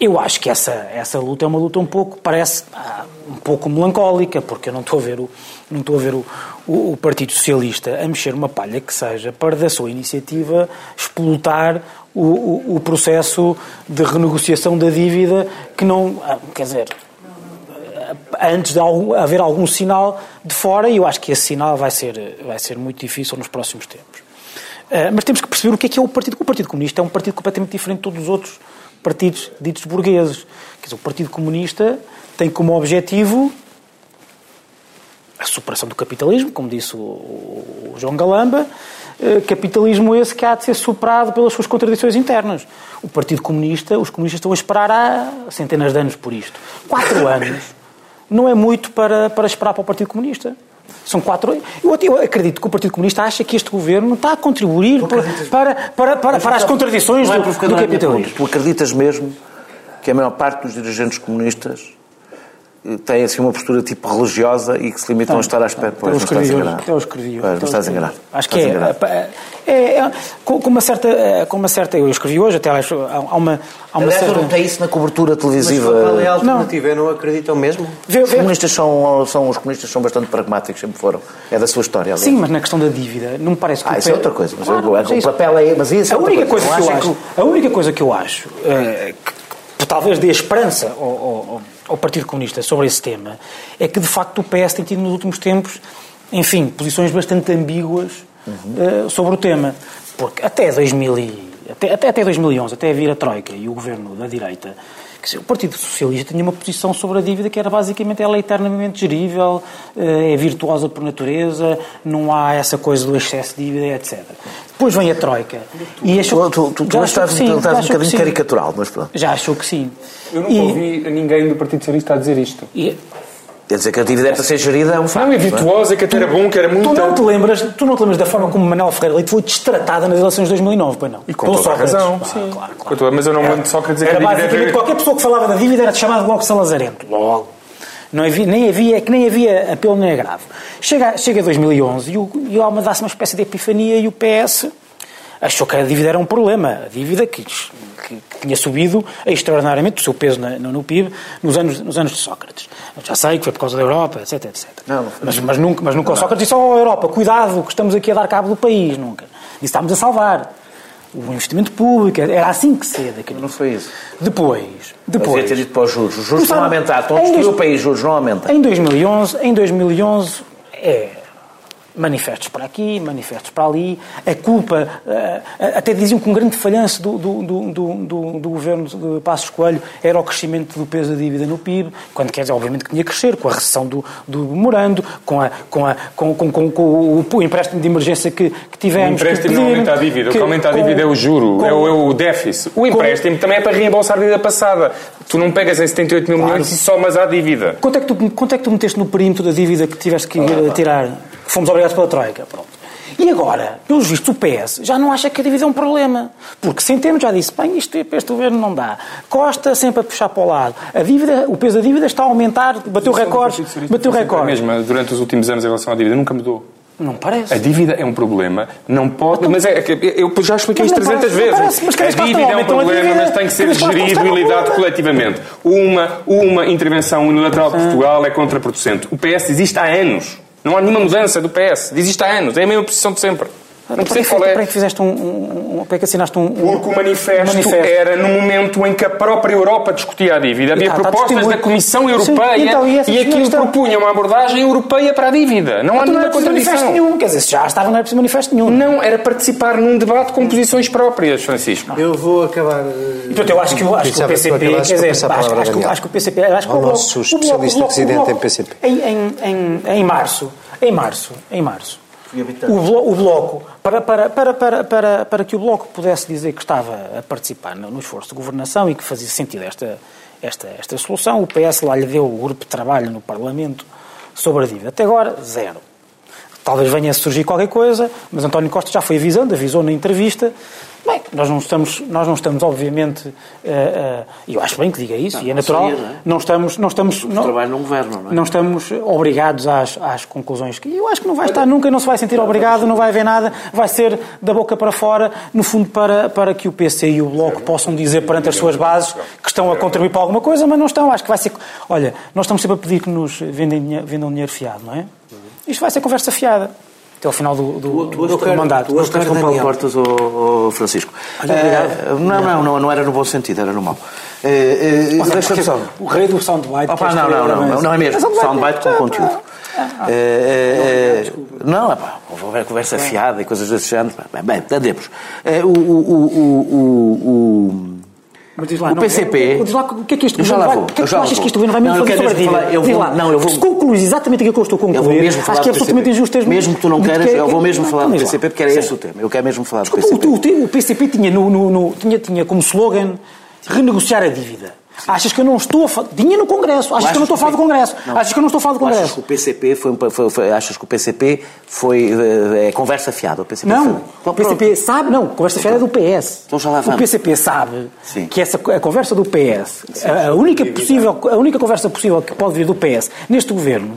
eu acho que essa, essa luta é uma luta um pouco, parece, ah, um pouco melancólica, porque eu não estou a ver o, não estou a ver o, o, o Partido Socialista a mexer uma palha que seja para, da sua iniciativa, explotar o, o, o processo de renegociação da dívida que não, ah, quer dizer, antes de haver algum sinal de fora, e eu acho que esse sinal vai ser, vai ser muito difícil nos próximos tempos. Uh, mas temos que perceber o que é que é o Partido. O Partido Comunista é um partido completamente diferente de todos os outros partidos ditos burgueses. Quer dizer, o Partido Comunista tem como objetivo a superação do capitalismo, como disse o, o João Galamba, eh, capitalismo esse que há de ser superado pelas suas contradições internas. O Partido Comunista, os comunistas estão a esperar há centenas de anos por isto. Quatro (coughs) anos não é muito para, para esperar para o Partido Comunista. São quatro. Eu, eu acredito que o Partido Comunista acha que este governo está a contribuir para, para, para, para, para as contradições é do, porque do não é minha capitalismo. Tu acreditas mesmo que a maior parte dos dirigentes comunistas tem assim uma postura tipo religiosa e que se limitam a estar à espera? Até não hoje. enganado. Até eu escrevi hoje. Pois, Até não eu estás enganado. Acho que é, enganado. é, é, com, com uma certa, é, com uma certa. Eu escrevi hoje, até acho, há há uma, há uma Aliás, certa. notei isso na cobertura Mas televisiva. qual é a alternativa? Não acreditam mesmo? Vê- Os vê- comunistas são, são, os comunistas são bastante pragmáticos, sempre foram. É da sua história, aliás. Sim, mas na questão da dívida, não me parece que Ah, isso é outra coisa. Mas Claro, eu- mas é o isso. papel é. Mas isso é a única coisa, Não que eu acho, a única coisa que eu acho eh, que, que talvez dê esperança ao, ao- Partido Comunista sobre esse tema é que de facto o PS tem tido nos últimos tempos, enfim, posições bastante ambíguas Uhum. eh, sobre o tema, porque até 2000 e- até, até, até 2011, até vir a Troika e o governo da direita, dizer, o Partido Socialista tinha uma posição sobre a dívida que era basicamente ela é eternamente gerível, eh, é virtuosa por natureza, não há essa coisa do excesso de dívida, etc. Depois vem a Troika. E achou, Tu, tu, tu já estás, achou que sim, estás já um bocadinho caricatural, mas pronto. Já achou que sim. Eu nunca E- ouvi ninguém do Partido Socialista a dizer isto. e- Quer dizer que a dívida é para ser gerida, é um facto. Não, é virtuosa, que até era bom, que era muito... Tu não, te lembras, tu não te lembras da forma como Manuel Ferreira Leite foi destratada nas eleições de 2009, pois não? E com Pelo toda a Sócrates. razão, Claro, sim. claro, toda- Mas eu não me lembro de Sócrates dizer Era que a dívida basicamente qualquer pessoa que falava da dívida era chamado logo Salazarento. Logo. Não havia, nem havia, é que nem havia apelo nem agravo. Chega, chega 2011 e o, e o Alma dá-se uma espécie de epifania e o PS achou que a dívida era um problema. A dívida que, que- que tinha subido extraordinariamente o seu peso na- no, no PIB nos anos, nos anos de Sócrates. Já sei que foi por causa da Europa, etc, etc. Não, não mas, mas nunca, mas nunca o Sócrates disse, oh Europa, cuidado, que estamos aqui a dar cabo do país. Nunca. Disse, estamos a salvar. O investimento público, era assim que se daquilo. Não foi isso. Depois, Devia depois, ter dito para os juros. Os juros estão a aumentar. Estão a destruir dois- o país. Os juros não aumentam. em 2011, em 2011 é manifestos para aqui, manifestos para ali, a culpa, eh, até diziam que um grande falhanço do, do, do, do, governo de Passos Coelho era o crescimento do peso da dívida no PIB, quando quer dizer, obviamente que tinha que crescer, com a recessão do, do memorando, com, a, com, a, com, com, com, o, o empréstimo de emergência que, que O tivemos. empréstimo que não aumenta a dívida. O que aumenta a dívida é o juro, é, o, o déficit. O empréstimo também é para reembolsar a dívida passada. Tu não pegas em 78 mil milhões e somas à dívida. Quanto é, que tu, quanto é que tu meteste no perímetro da dívida que tiveste que eh, tirar? Fomos obrigados pela Troika. Pronto. E agora, pelos vistos, o PS já não acha que a dívida é um problema. Porque Centeno já disse, bem, isto para este governo não dá. Costa sempre a puxar para o lado. A dívida, o peso da dívida está a aumentar, bateu recordes, bateu recordes. Mesmo, durante os últimos anos em relação à dívida, nunca mudou. Não parece. A dívida é um problema, não pode. Mas é, que eu já expliquei isto não 300 parece, não vezes. parece, mas a que dívida é um a problema, dívida, mas tem que ser gerido e lidado coletivamente. Uma, uma intervenção unilateral de Portugal é contraproducente. O PS existe há anos. Não há nenhuma mudança do PS. Existe há anos. É a mesma posição de sempre. Não para, que, qual para é. que fizeste um, um, um, para que assinaste um, um Porque o manifesto, manifesto. era no momento em que a própria Europa discutia a dívida. Havia Ah, está propostas da Comissão Sim, Europeia então, e e aquilo questão. propunha uma abordagem europeia para a dívida. Não há Então não nenhuma preciso manifesto contradição. nenhum. Quer dizer, se já estava, não era preciso manifesto nenhum. Não, era participar num debate com posições próprias, Francisco. Eu vou acabar. eh, Portanto, eu acho que, eu acho que o PCP, quer dizer, acho, acho, que- acho que o PCP, acho que o nosso especialista o Bloco- residente o Bloco- em PCP. Em, em, em, em março, em março, em março, o, blo, o Bloco, para, para, para, para, para, que o Bloco pudesse dizer que estava a participar no esforço de governação e que fazia sentido esta, esta, esta solução, o PS lá lhe deu o grupo de trabalho no Parlamento sobre a dívida. Até agora, zero. Talvez venha a surgir qualquer coisa, mas António Costa já foi avisando, avisou na entrevista. Bem, nós não estamos, nós não estamos obviamente, eh, eh, e eu acho bem que diga isso, e é não natural, seria, não é? não estamos, não estamos, não, trabalho não governam, não é? não estamos obrigados às, às conclusões que eu acho que não vai estar nunca, não se vai sentir obrigado, não vai haver nada, vai ser da boca para fora, no fundo para, para que o PC e o Bloco possam dizer perante as suas bases que estão a contribuir para alguma coisa, mas não estão, acho que vai ser, olha, nós estamos sempre a pedir que nos vendem, vendam dinheiro fiado, não é? Isto vai ser conversa fiada. Até ao final do, do, do, do mandato. Tu estás com Paulo Portas ou Francisco? Olha. Eh, não, não, não, não era no bom sentido, era no mau. Eh, eh, Deixa-me só. O rei do soundbite. Opa, que não, não, não, não, não é mesmo. Soundbite. Soundbite com conteúdo. ah, Eh, eh, eh, não, epá, houver conversa fiada e coisas desse género. Bem, bem, andemos. O, o, o, o, o, Mas diz lá, O não, PCP. Diz lá o que é que este Eu governo vai. vou, que é eu que tu achas vou. que este governo vai mesmo Não, eu fazer sobre a mesmo dívida? falar- eu vou- lá. não, eu vou- Se concluís exatamente aquilo que eu estou a Eu concluir, vou mesmo falar acho que é absolutamente injusto teres Mesmo que tu não queiras, que- eu vou mesmo falar do. PCP porque era esse o tema. Eu quero mesmo falar do PCP. o, PCP tinha como slogan renegociar a dívida. Achas que eu não estou a falar... Tinha no Congresso. Achas que eu não estou a falar do Congresso. Achas que eu não estou a falar do Tu Achas que Congresso. o PCP foi, um- foi- foi- achas que o PCP foi eh, é, conversa fiada? O PCP Não, foi- o Então, PCP pronto. sabe, não, a conversa fiada é do PS. Então já lá o vamos. PCP sabe Sim. que essa, a conversa do PS, a, a única possível, a única conversa possível que pode vir do PS neste governo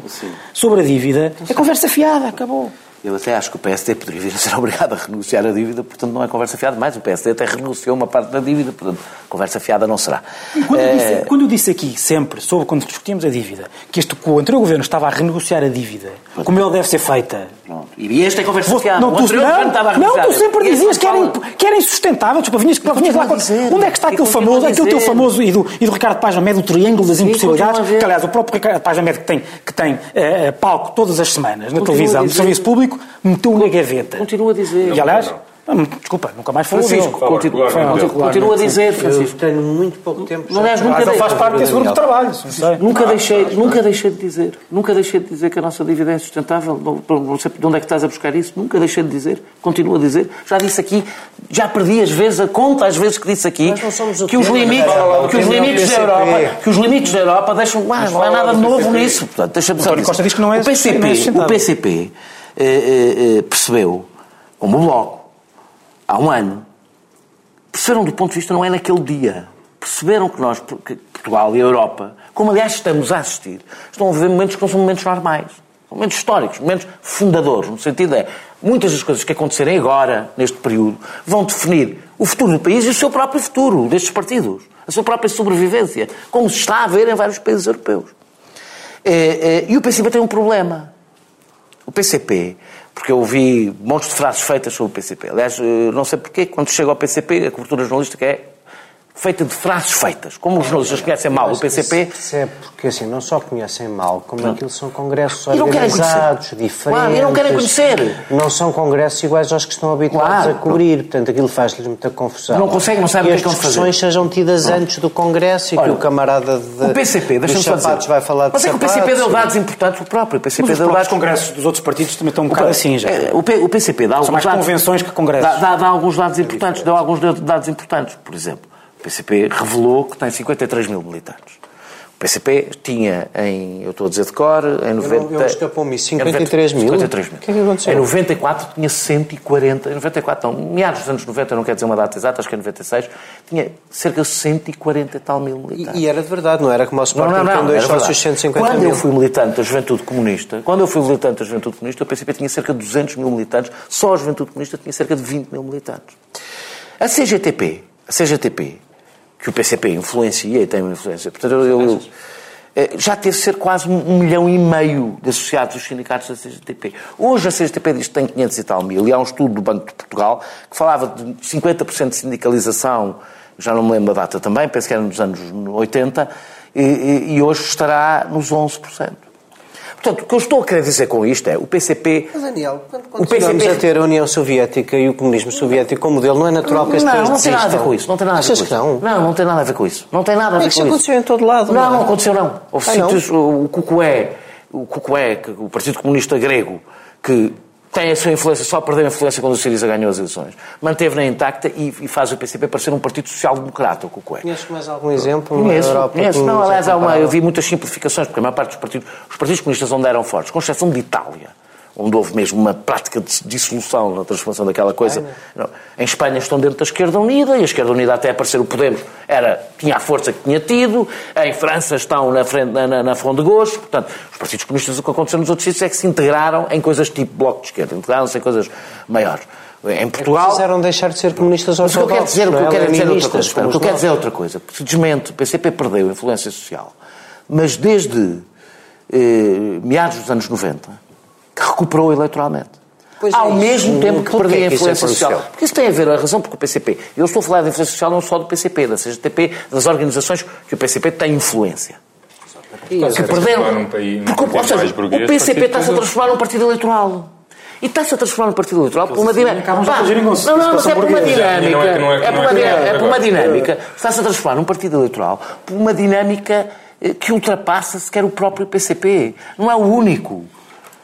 sobre a dívida é conversa fiada, acabou. Eu até acho que o PSD poderia vir a ser (laughs) obrigado a renegociar a dívida, portanto não é conversa fiada, mas o PSD até renegociou uma parte da dívida, portanto conversa fiada não será. E Quando, eu Eh, disse, quando eu disse aqui, sempre, sobre quando discutimos a dívida, que este, que o anterior governo estava a renegociar a dívida, como ele deve ser feita. pronto. E este é conversa fiada. não, O tu, governo estava a não, não, tu sempre dizias que era, que era insustentável. Desculpa, vinhas, vinhas lá, continua a dizer. onde é que está E aquele famoso, aquele teu famoso e do, e do Ricardo Paz Médio, o triângulo das impossibilidades, que aliás o próprio Ricardo Paz Médio que tem, que tem eh, palco todas as semanas na televisão, no serviço público, meteu na gaveta. Continua a dizer. E aliás, Não, Desculpa, nunca mais falou Francisco, continua, continua, continua a dizer, Eu Francisco. tenho muito pouco tempo. Aliás, nunca Mas ele dei- faz parte desse grupo de trabalho. Nunca deixei, nunca deixei de dizer, nunca deixei de dizer que a nossa dívida é sustentável. Não, sei de onde é que estás a buscar isso. Nunca deixei de dizer, continuo a dizer. Já disse aqui, já perdi às vezes a conta, às vezes que disse aqui, que os limites, que os limites da. Europa, que os limites da Europa deixam, ah, não há nada de novo nisso. Portanto, deixa-me só é- o PCP, o PCP eh, eh, eh, percebeu, como o Bloco, há um ano, perceberam do ponto de vista, não é naquele dia. Perceberam que nós, que Portugal e a Europa, como aliás estamos a assistir, estão a viver momentos que não são momentos normais. São momentos históricos, momentos fundadores. No sentido é, muitas das coisas que acontecerem agora, neste período, vão definir o futuro do país e o seu próprio futuro destes partidos. A sua própria sobrevivência. Como se está a ver em vários países europeus. Eh, eh, E o PCP tem um problema. O PCP, porque eu ouvi montes de frases feitas sobre o PCP. Aliás, eh, não sei porquê, quando chega ao PCP, a cobertura jornalística é feita de frases feitas. Como os jornalistas conhecem mal o PCP, Percebe, porque assim, não só conhecem mal, como aquilo são congressos não organizados, diferentes. Claro, e não querem conhecer. Não são congressos iguais aos que estão habituados Claro. a cobrir, portanto aquilo faz-lhes muita confusão. Não conseguem, não sabem o que é que as fazer. discussões sejam tidas antes do congresso e que Olha, o camarada de, o PCP, dos deixa-me só sapatos dizer. vai falar de Mas é que o. PCP deu dados importantes, o próprio PCP Mas os deu dados congressos dos outros partidos também estão um bocado assim já. É, O, P- o PCP dá alguns mais dados. convenções que congressos. Dá, dá- dá alguns dados importantes. Dá alguns dados importantes. Por exemplo, o PCP revelou que tem 53 mil militantes. O PCP tinha em, eu estou a dizer de cor, em 90... eu escapou-me, em 53 mil? 53 mil. O que é que aconteceu? Em 94 tinha 140, em 94 não, meados dos anos 90, não quero dizer uma data exata, acho que é 96, tinha cerca de 140 e tal mil militantes. E, e era de verdade, não era como o Não, Sporting não, tem não. dois sócios verdade. 150 Quando mil. eu fui militante da Juventude Comunista, quando eu fui militante da Juventude Comunista, o PCP tinha cerca de 200 mil militantes, só a Juventude Comunista tinha cerca de 20 mil militantes. A CGTP, a CGTP, que o PCP influencia e tem uma influência, portanto, eu, eu- eh, já teve ser quase um milhão e meio de associados dos sindicatos da CGTP. Hoje a CGTP diz que tem 500 e tal mil, e há um estudo do Banco de Portugal que falava de 50% de sindicalização, já não me lembro a data também, penso que era nos anos 80, e, e- e hoje estará nos 11%. Portanto, o que eu estou a querer dizer com isto é o PCP. Mas, Daniel, quando o PCP a ter a União Soviética e o comunismo soviético como modelo, não é natural que as não, pessoas não tem nada a ver com isso. Não tem nada a ver Achas com isso. não? Não, não tem nada a ver com isso. Não tem nada a É ver que com isso isso. aconteceu em todo lado, Não, não é? não aconteceu não. Houve não? sítios, o Cucué, o Cucué, o Partido Comunista Grego, que tem a sua influência, só perdeu a influência quando o Siriza ganhou as eleições. Manteve-na intacta e, e faz o PCP parecer um partido social-democrata, o Cucué. Conheces mais algum exemplo na Conheço, Europa? conheço. que Não, aliás, há uma, eu vi muitas simplificações, porque a maior parte dos partidos, os partidos comunistas onde eram fortes, com exceção de Itália, onde houve mesmo uma prática de dissolução na transformação daquela coisa. Não. Em Espanha estão dentro da Esquerda Unida, e a Esquerda Unida até aparecer o Podemos era, tinha a força que tinha tido, em França estão na, frente, na, na, na Fronde de Gauche, portanto, os partidos comunistas, o que aconteceu nos outros sítios é que se integraram em coisas tipo Bloco de Esquerda, integraram-se em coisas maiores. Em Portugal... Quiseram deixar de ser comunistas Mas o que eu quero ortodoxos, dizer, o que não eu é? quero dizer é outra coisa. O que eu quero dizer é outra coisa. Porque se desmente, o PCP perdeu a influência social, mas desde eh, meados dos anos 90, que recuperou eleitoralmente. Pois é Ao isso. mesmo tempo que perdia a isso influência social. aconteceu? Porque isso tem a ver, a razão porque o PCP. Eu estou a falar de influência social não só do PCP, da CGTP, das organizações que o PCP tem influência. Que perderam. país- Porque, ou seja, o PCP está-se a transformar num partido eleitoral. E está-se a transformar num partido eleitoral por uma dinâmica. Não, não, mas é por uma dinâmica. É é- É por é uma é dinâmica. É por uma dinâmica. Está-se a transformar num partido eleitoral por uma dinâmica eh, que ultrapassa sequer o próprio PCP. Não é o único.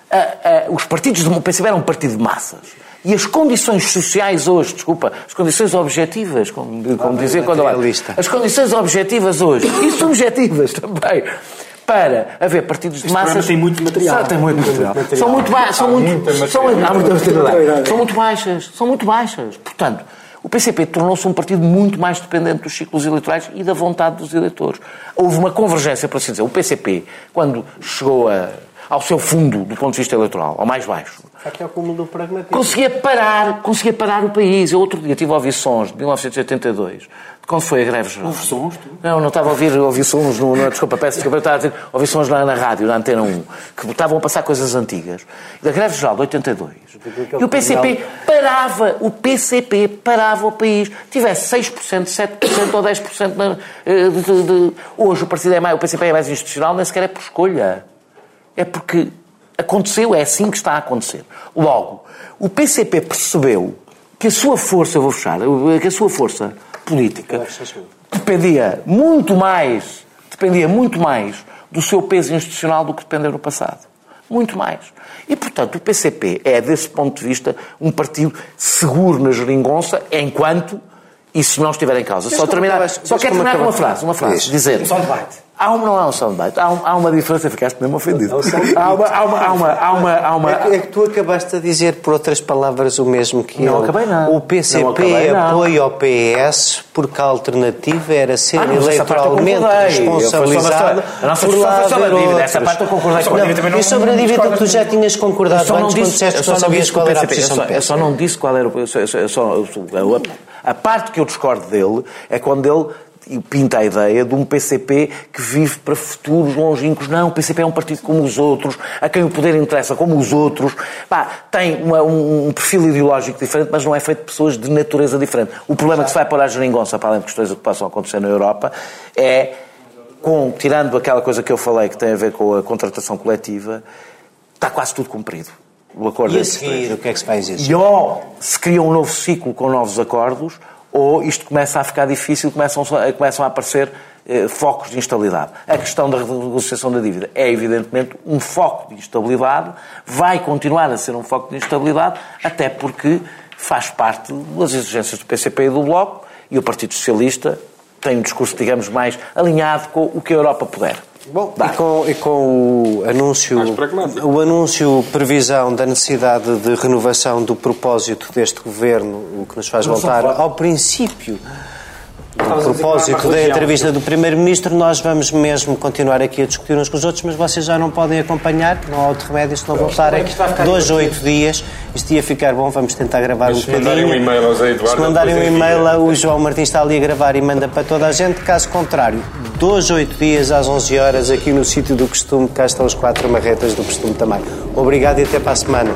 Ah, ah, os partidos do PCP eram um partido de massas. E as condições sociais hoje, desculpa, as condições objetivas, como, como dizia quando eu materialista. as condições objetivas hoje, e subjetivas também, para haver partidos de Este massas. tem muito material. Tem muito material. material. São muito baixas. São muito, muita são, materialidade. São muito baixas. São muito baixas. Portanto, o PCP tornou-se um partido muito mais dependente dos ciclos eleitorais e da vontade dos eleitores. Houve uma convergência, por assim dizer. O PCP, quando chegou a- ao seu fundo do ponto de vista eleitoral, ao mais baixo, Aqui é o cúmulo do pragmatismo. conseguia parar, conseguia parar o país. Eu outro dia tive a ouvir sons de 1982, de quando foi a greve geral. Houve sons, tu? Não, não estava a ouvir, ouvi sons, no, no, desculpa, peço desculpa, eu estava a dizer, ouvi sons na, na rádio, na Antena 1, que estavam a passar coisas antigas. Da greve geral de 82. E o PCP parava, o PCP parava o país. Tivesse 6%, 7% ou 10% na, eh, de, de, de- Hoje o partido é mais, o PCP é mais institucional, nem sequer é por escolha. É porque aconteceu, é assim que está a acontecer. Logo, o PCP percebeu que a sua força, eu vou fechar, que a sua força política dependia muito mais, dependia muito mais do seu peso institucional do que dependeu no passado. Muito mais. E, portanto, o PCP é, desse ponto de vista, um partido seguro na geringonça, enquanto isso não estiver em causa. Só terminar, só quero terminar com uma frase, uma frase, dizer... Só debate. Há uma, não é um soundbite. Há, um, há uma diferença, ficaste mesmo ofendido. Há uma, há uma, há uma, há uma, há uma... É, que, é que tu acabaste a dizer, por outras palavras, o mesmo que Não eu. acabei, não. O PCP acabei, apoia ao PS porque a alternativa era ser Ah, eu eleitoralmente responsabilizado Eu a nossa por lá foi sobre a dívida. Essa parte eu concordei com a dívida, também não- E sobre a dívida discordo. tu já tinhas Eu concordado só não antes quando disse, disseste eu que só não sabias que o qual era a eu posição só, do eu PS. só não disse qual era o. a parte que eu discordo dele é quando ele pinta a ideia de um PCP que vive para futuros longínquos. Não, o PCP é um partido como os outros, a quem o poder interessa como os outros. Pá, tem uma- um, um perfil ideológico diferente, mas não é feito de pessoas de natureza diferente. O problema que se vai pôr à geringonça, para além de questões que possam acontecer na Europa, é, com, tirando aquela coisa que eu falei que tem a ver com a contratação coletiva, está quase tudo cumprido. O acordo E a seguir, o que é que se vai exigir? E ou se cria um novo ciclo com novos acordos, ou isto começa a ficar difícil, começam, começam a aparecer eh, focos de instabilidade. A questão da renegociação da dívida é, evidentemente, um foco de instabilidade, vai continuar a ser um foco de instabilidade, até porque faz parte das exigências do PCP e do Bloco, e o Partido Socialista tem um discurso, digamos, mais alinhado com o que a Europa puder. Bom, e com, e com o anúncio, o anúncio, previsão da necessidade de renovação do propósito deste governo, o que nos faz voltar ao princípio a propósito da entrevista do Primeiro-Ministro, nós vamos mesmo continuar aqui a discutir uns com os outros, mas vocês já não podem acompanhar, não há outro remédio se não voltarem dois ou oito dias. Isto ia ficar bom, vamos tentar gravar Mas um se mandarem bocadinho. um e-mail ao Zé Eduardo, Se mandarem um e-mail, o João Martins está ali a gravar e manda para toda a gente. Caso contrário, dois, oito dias às 11 horas, aqui no sítio do costume, cá estão as quatro marretas do costume também. Obrigado e até para a semana.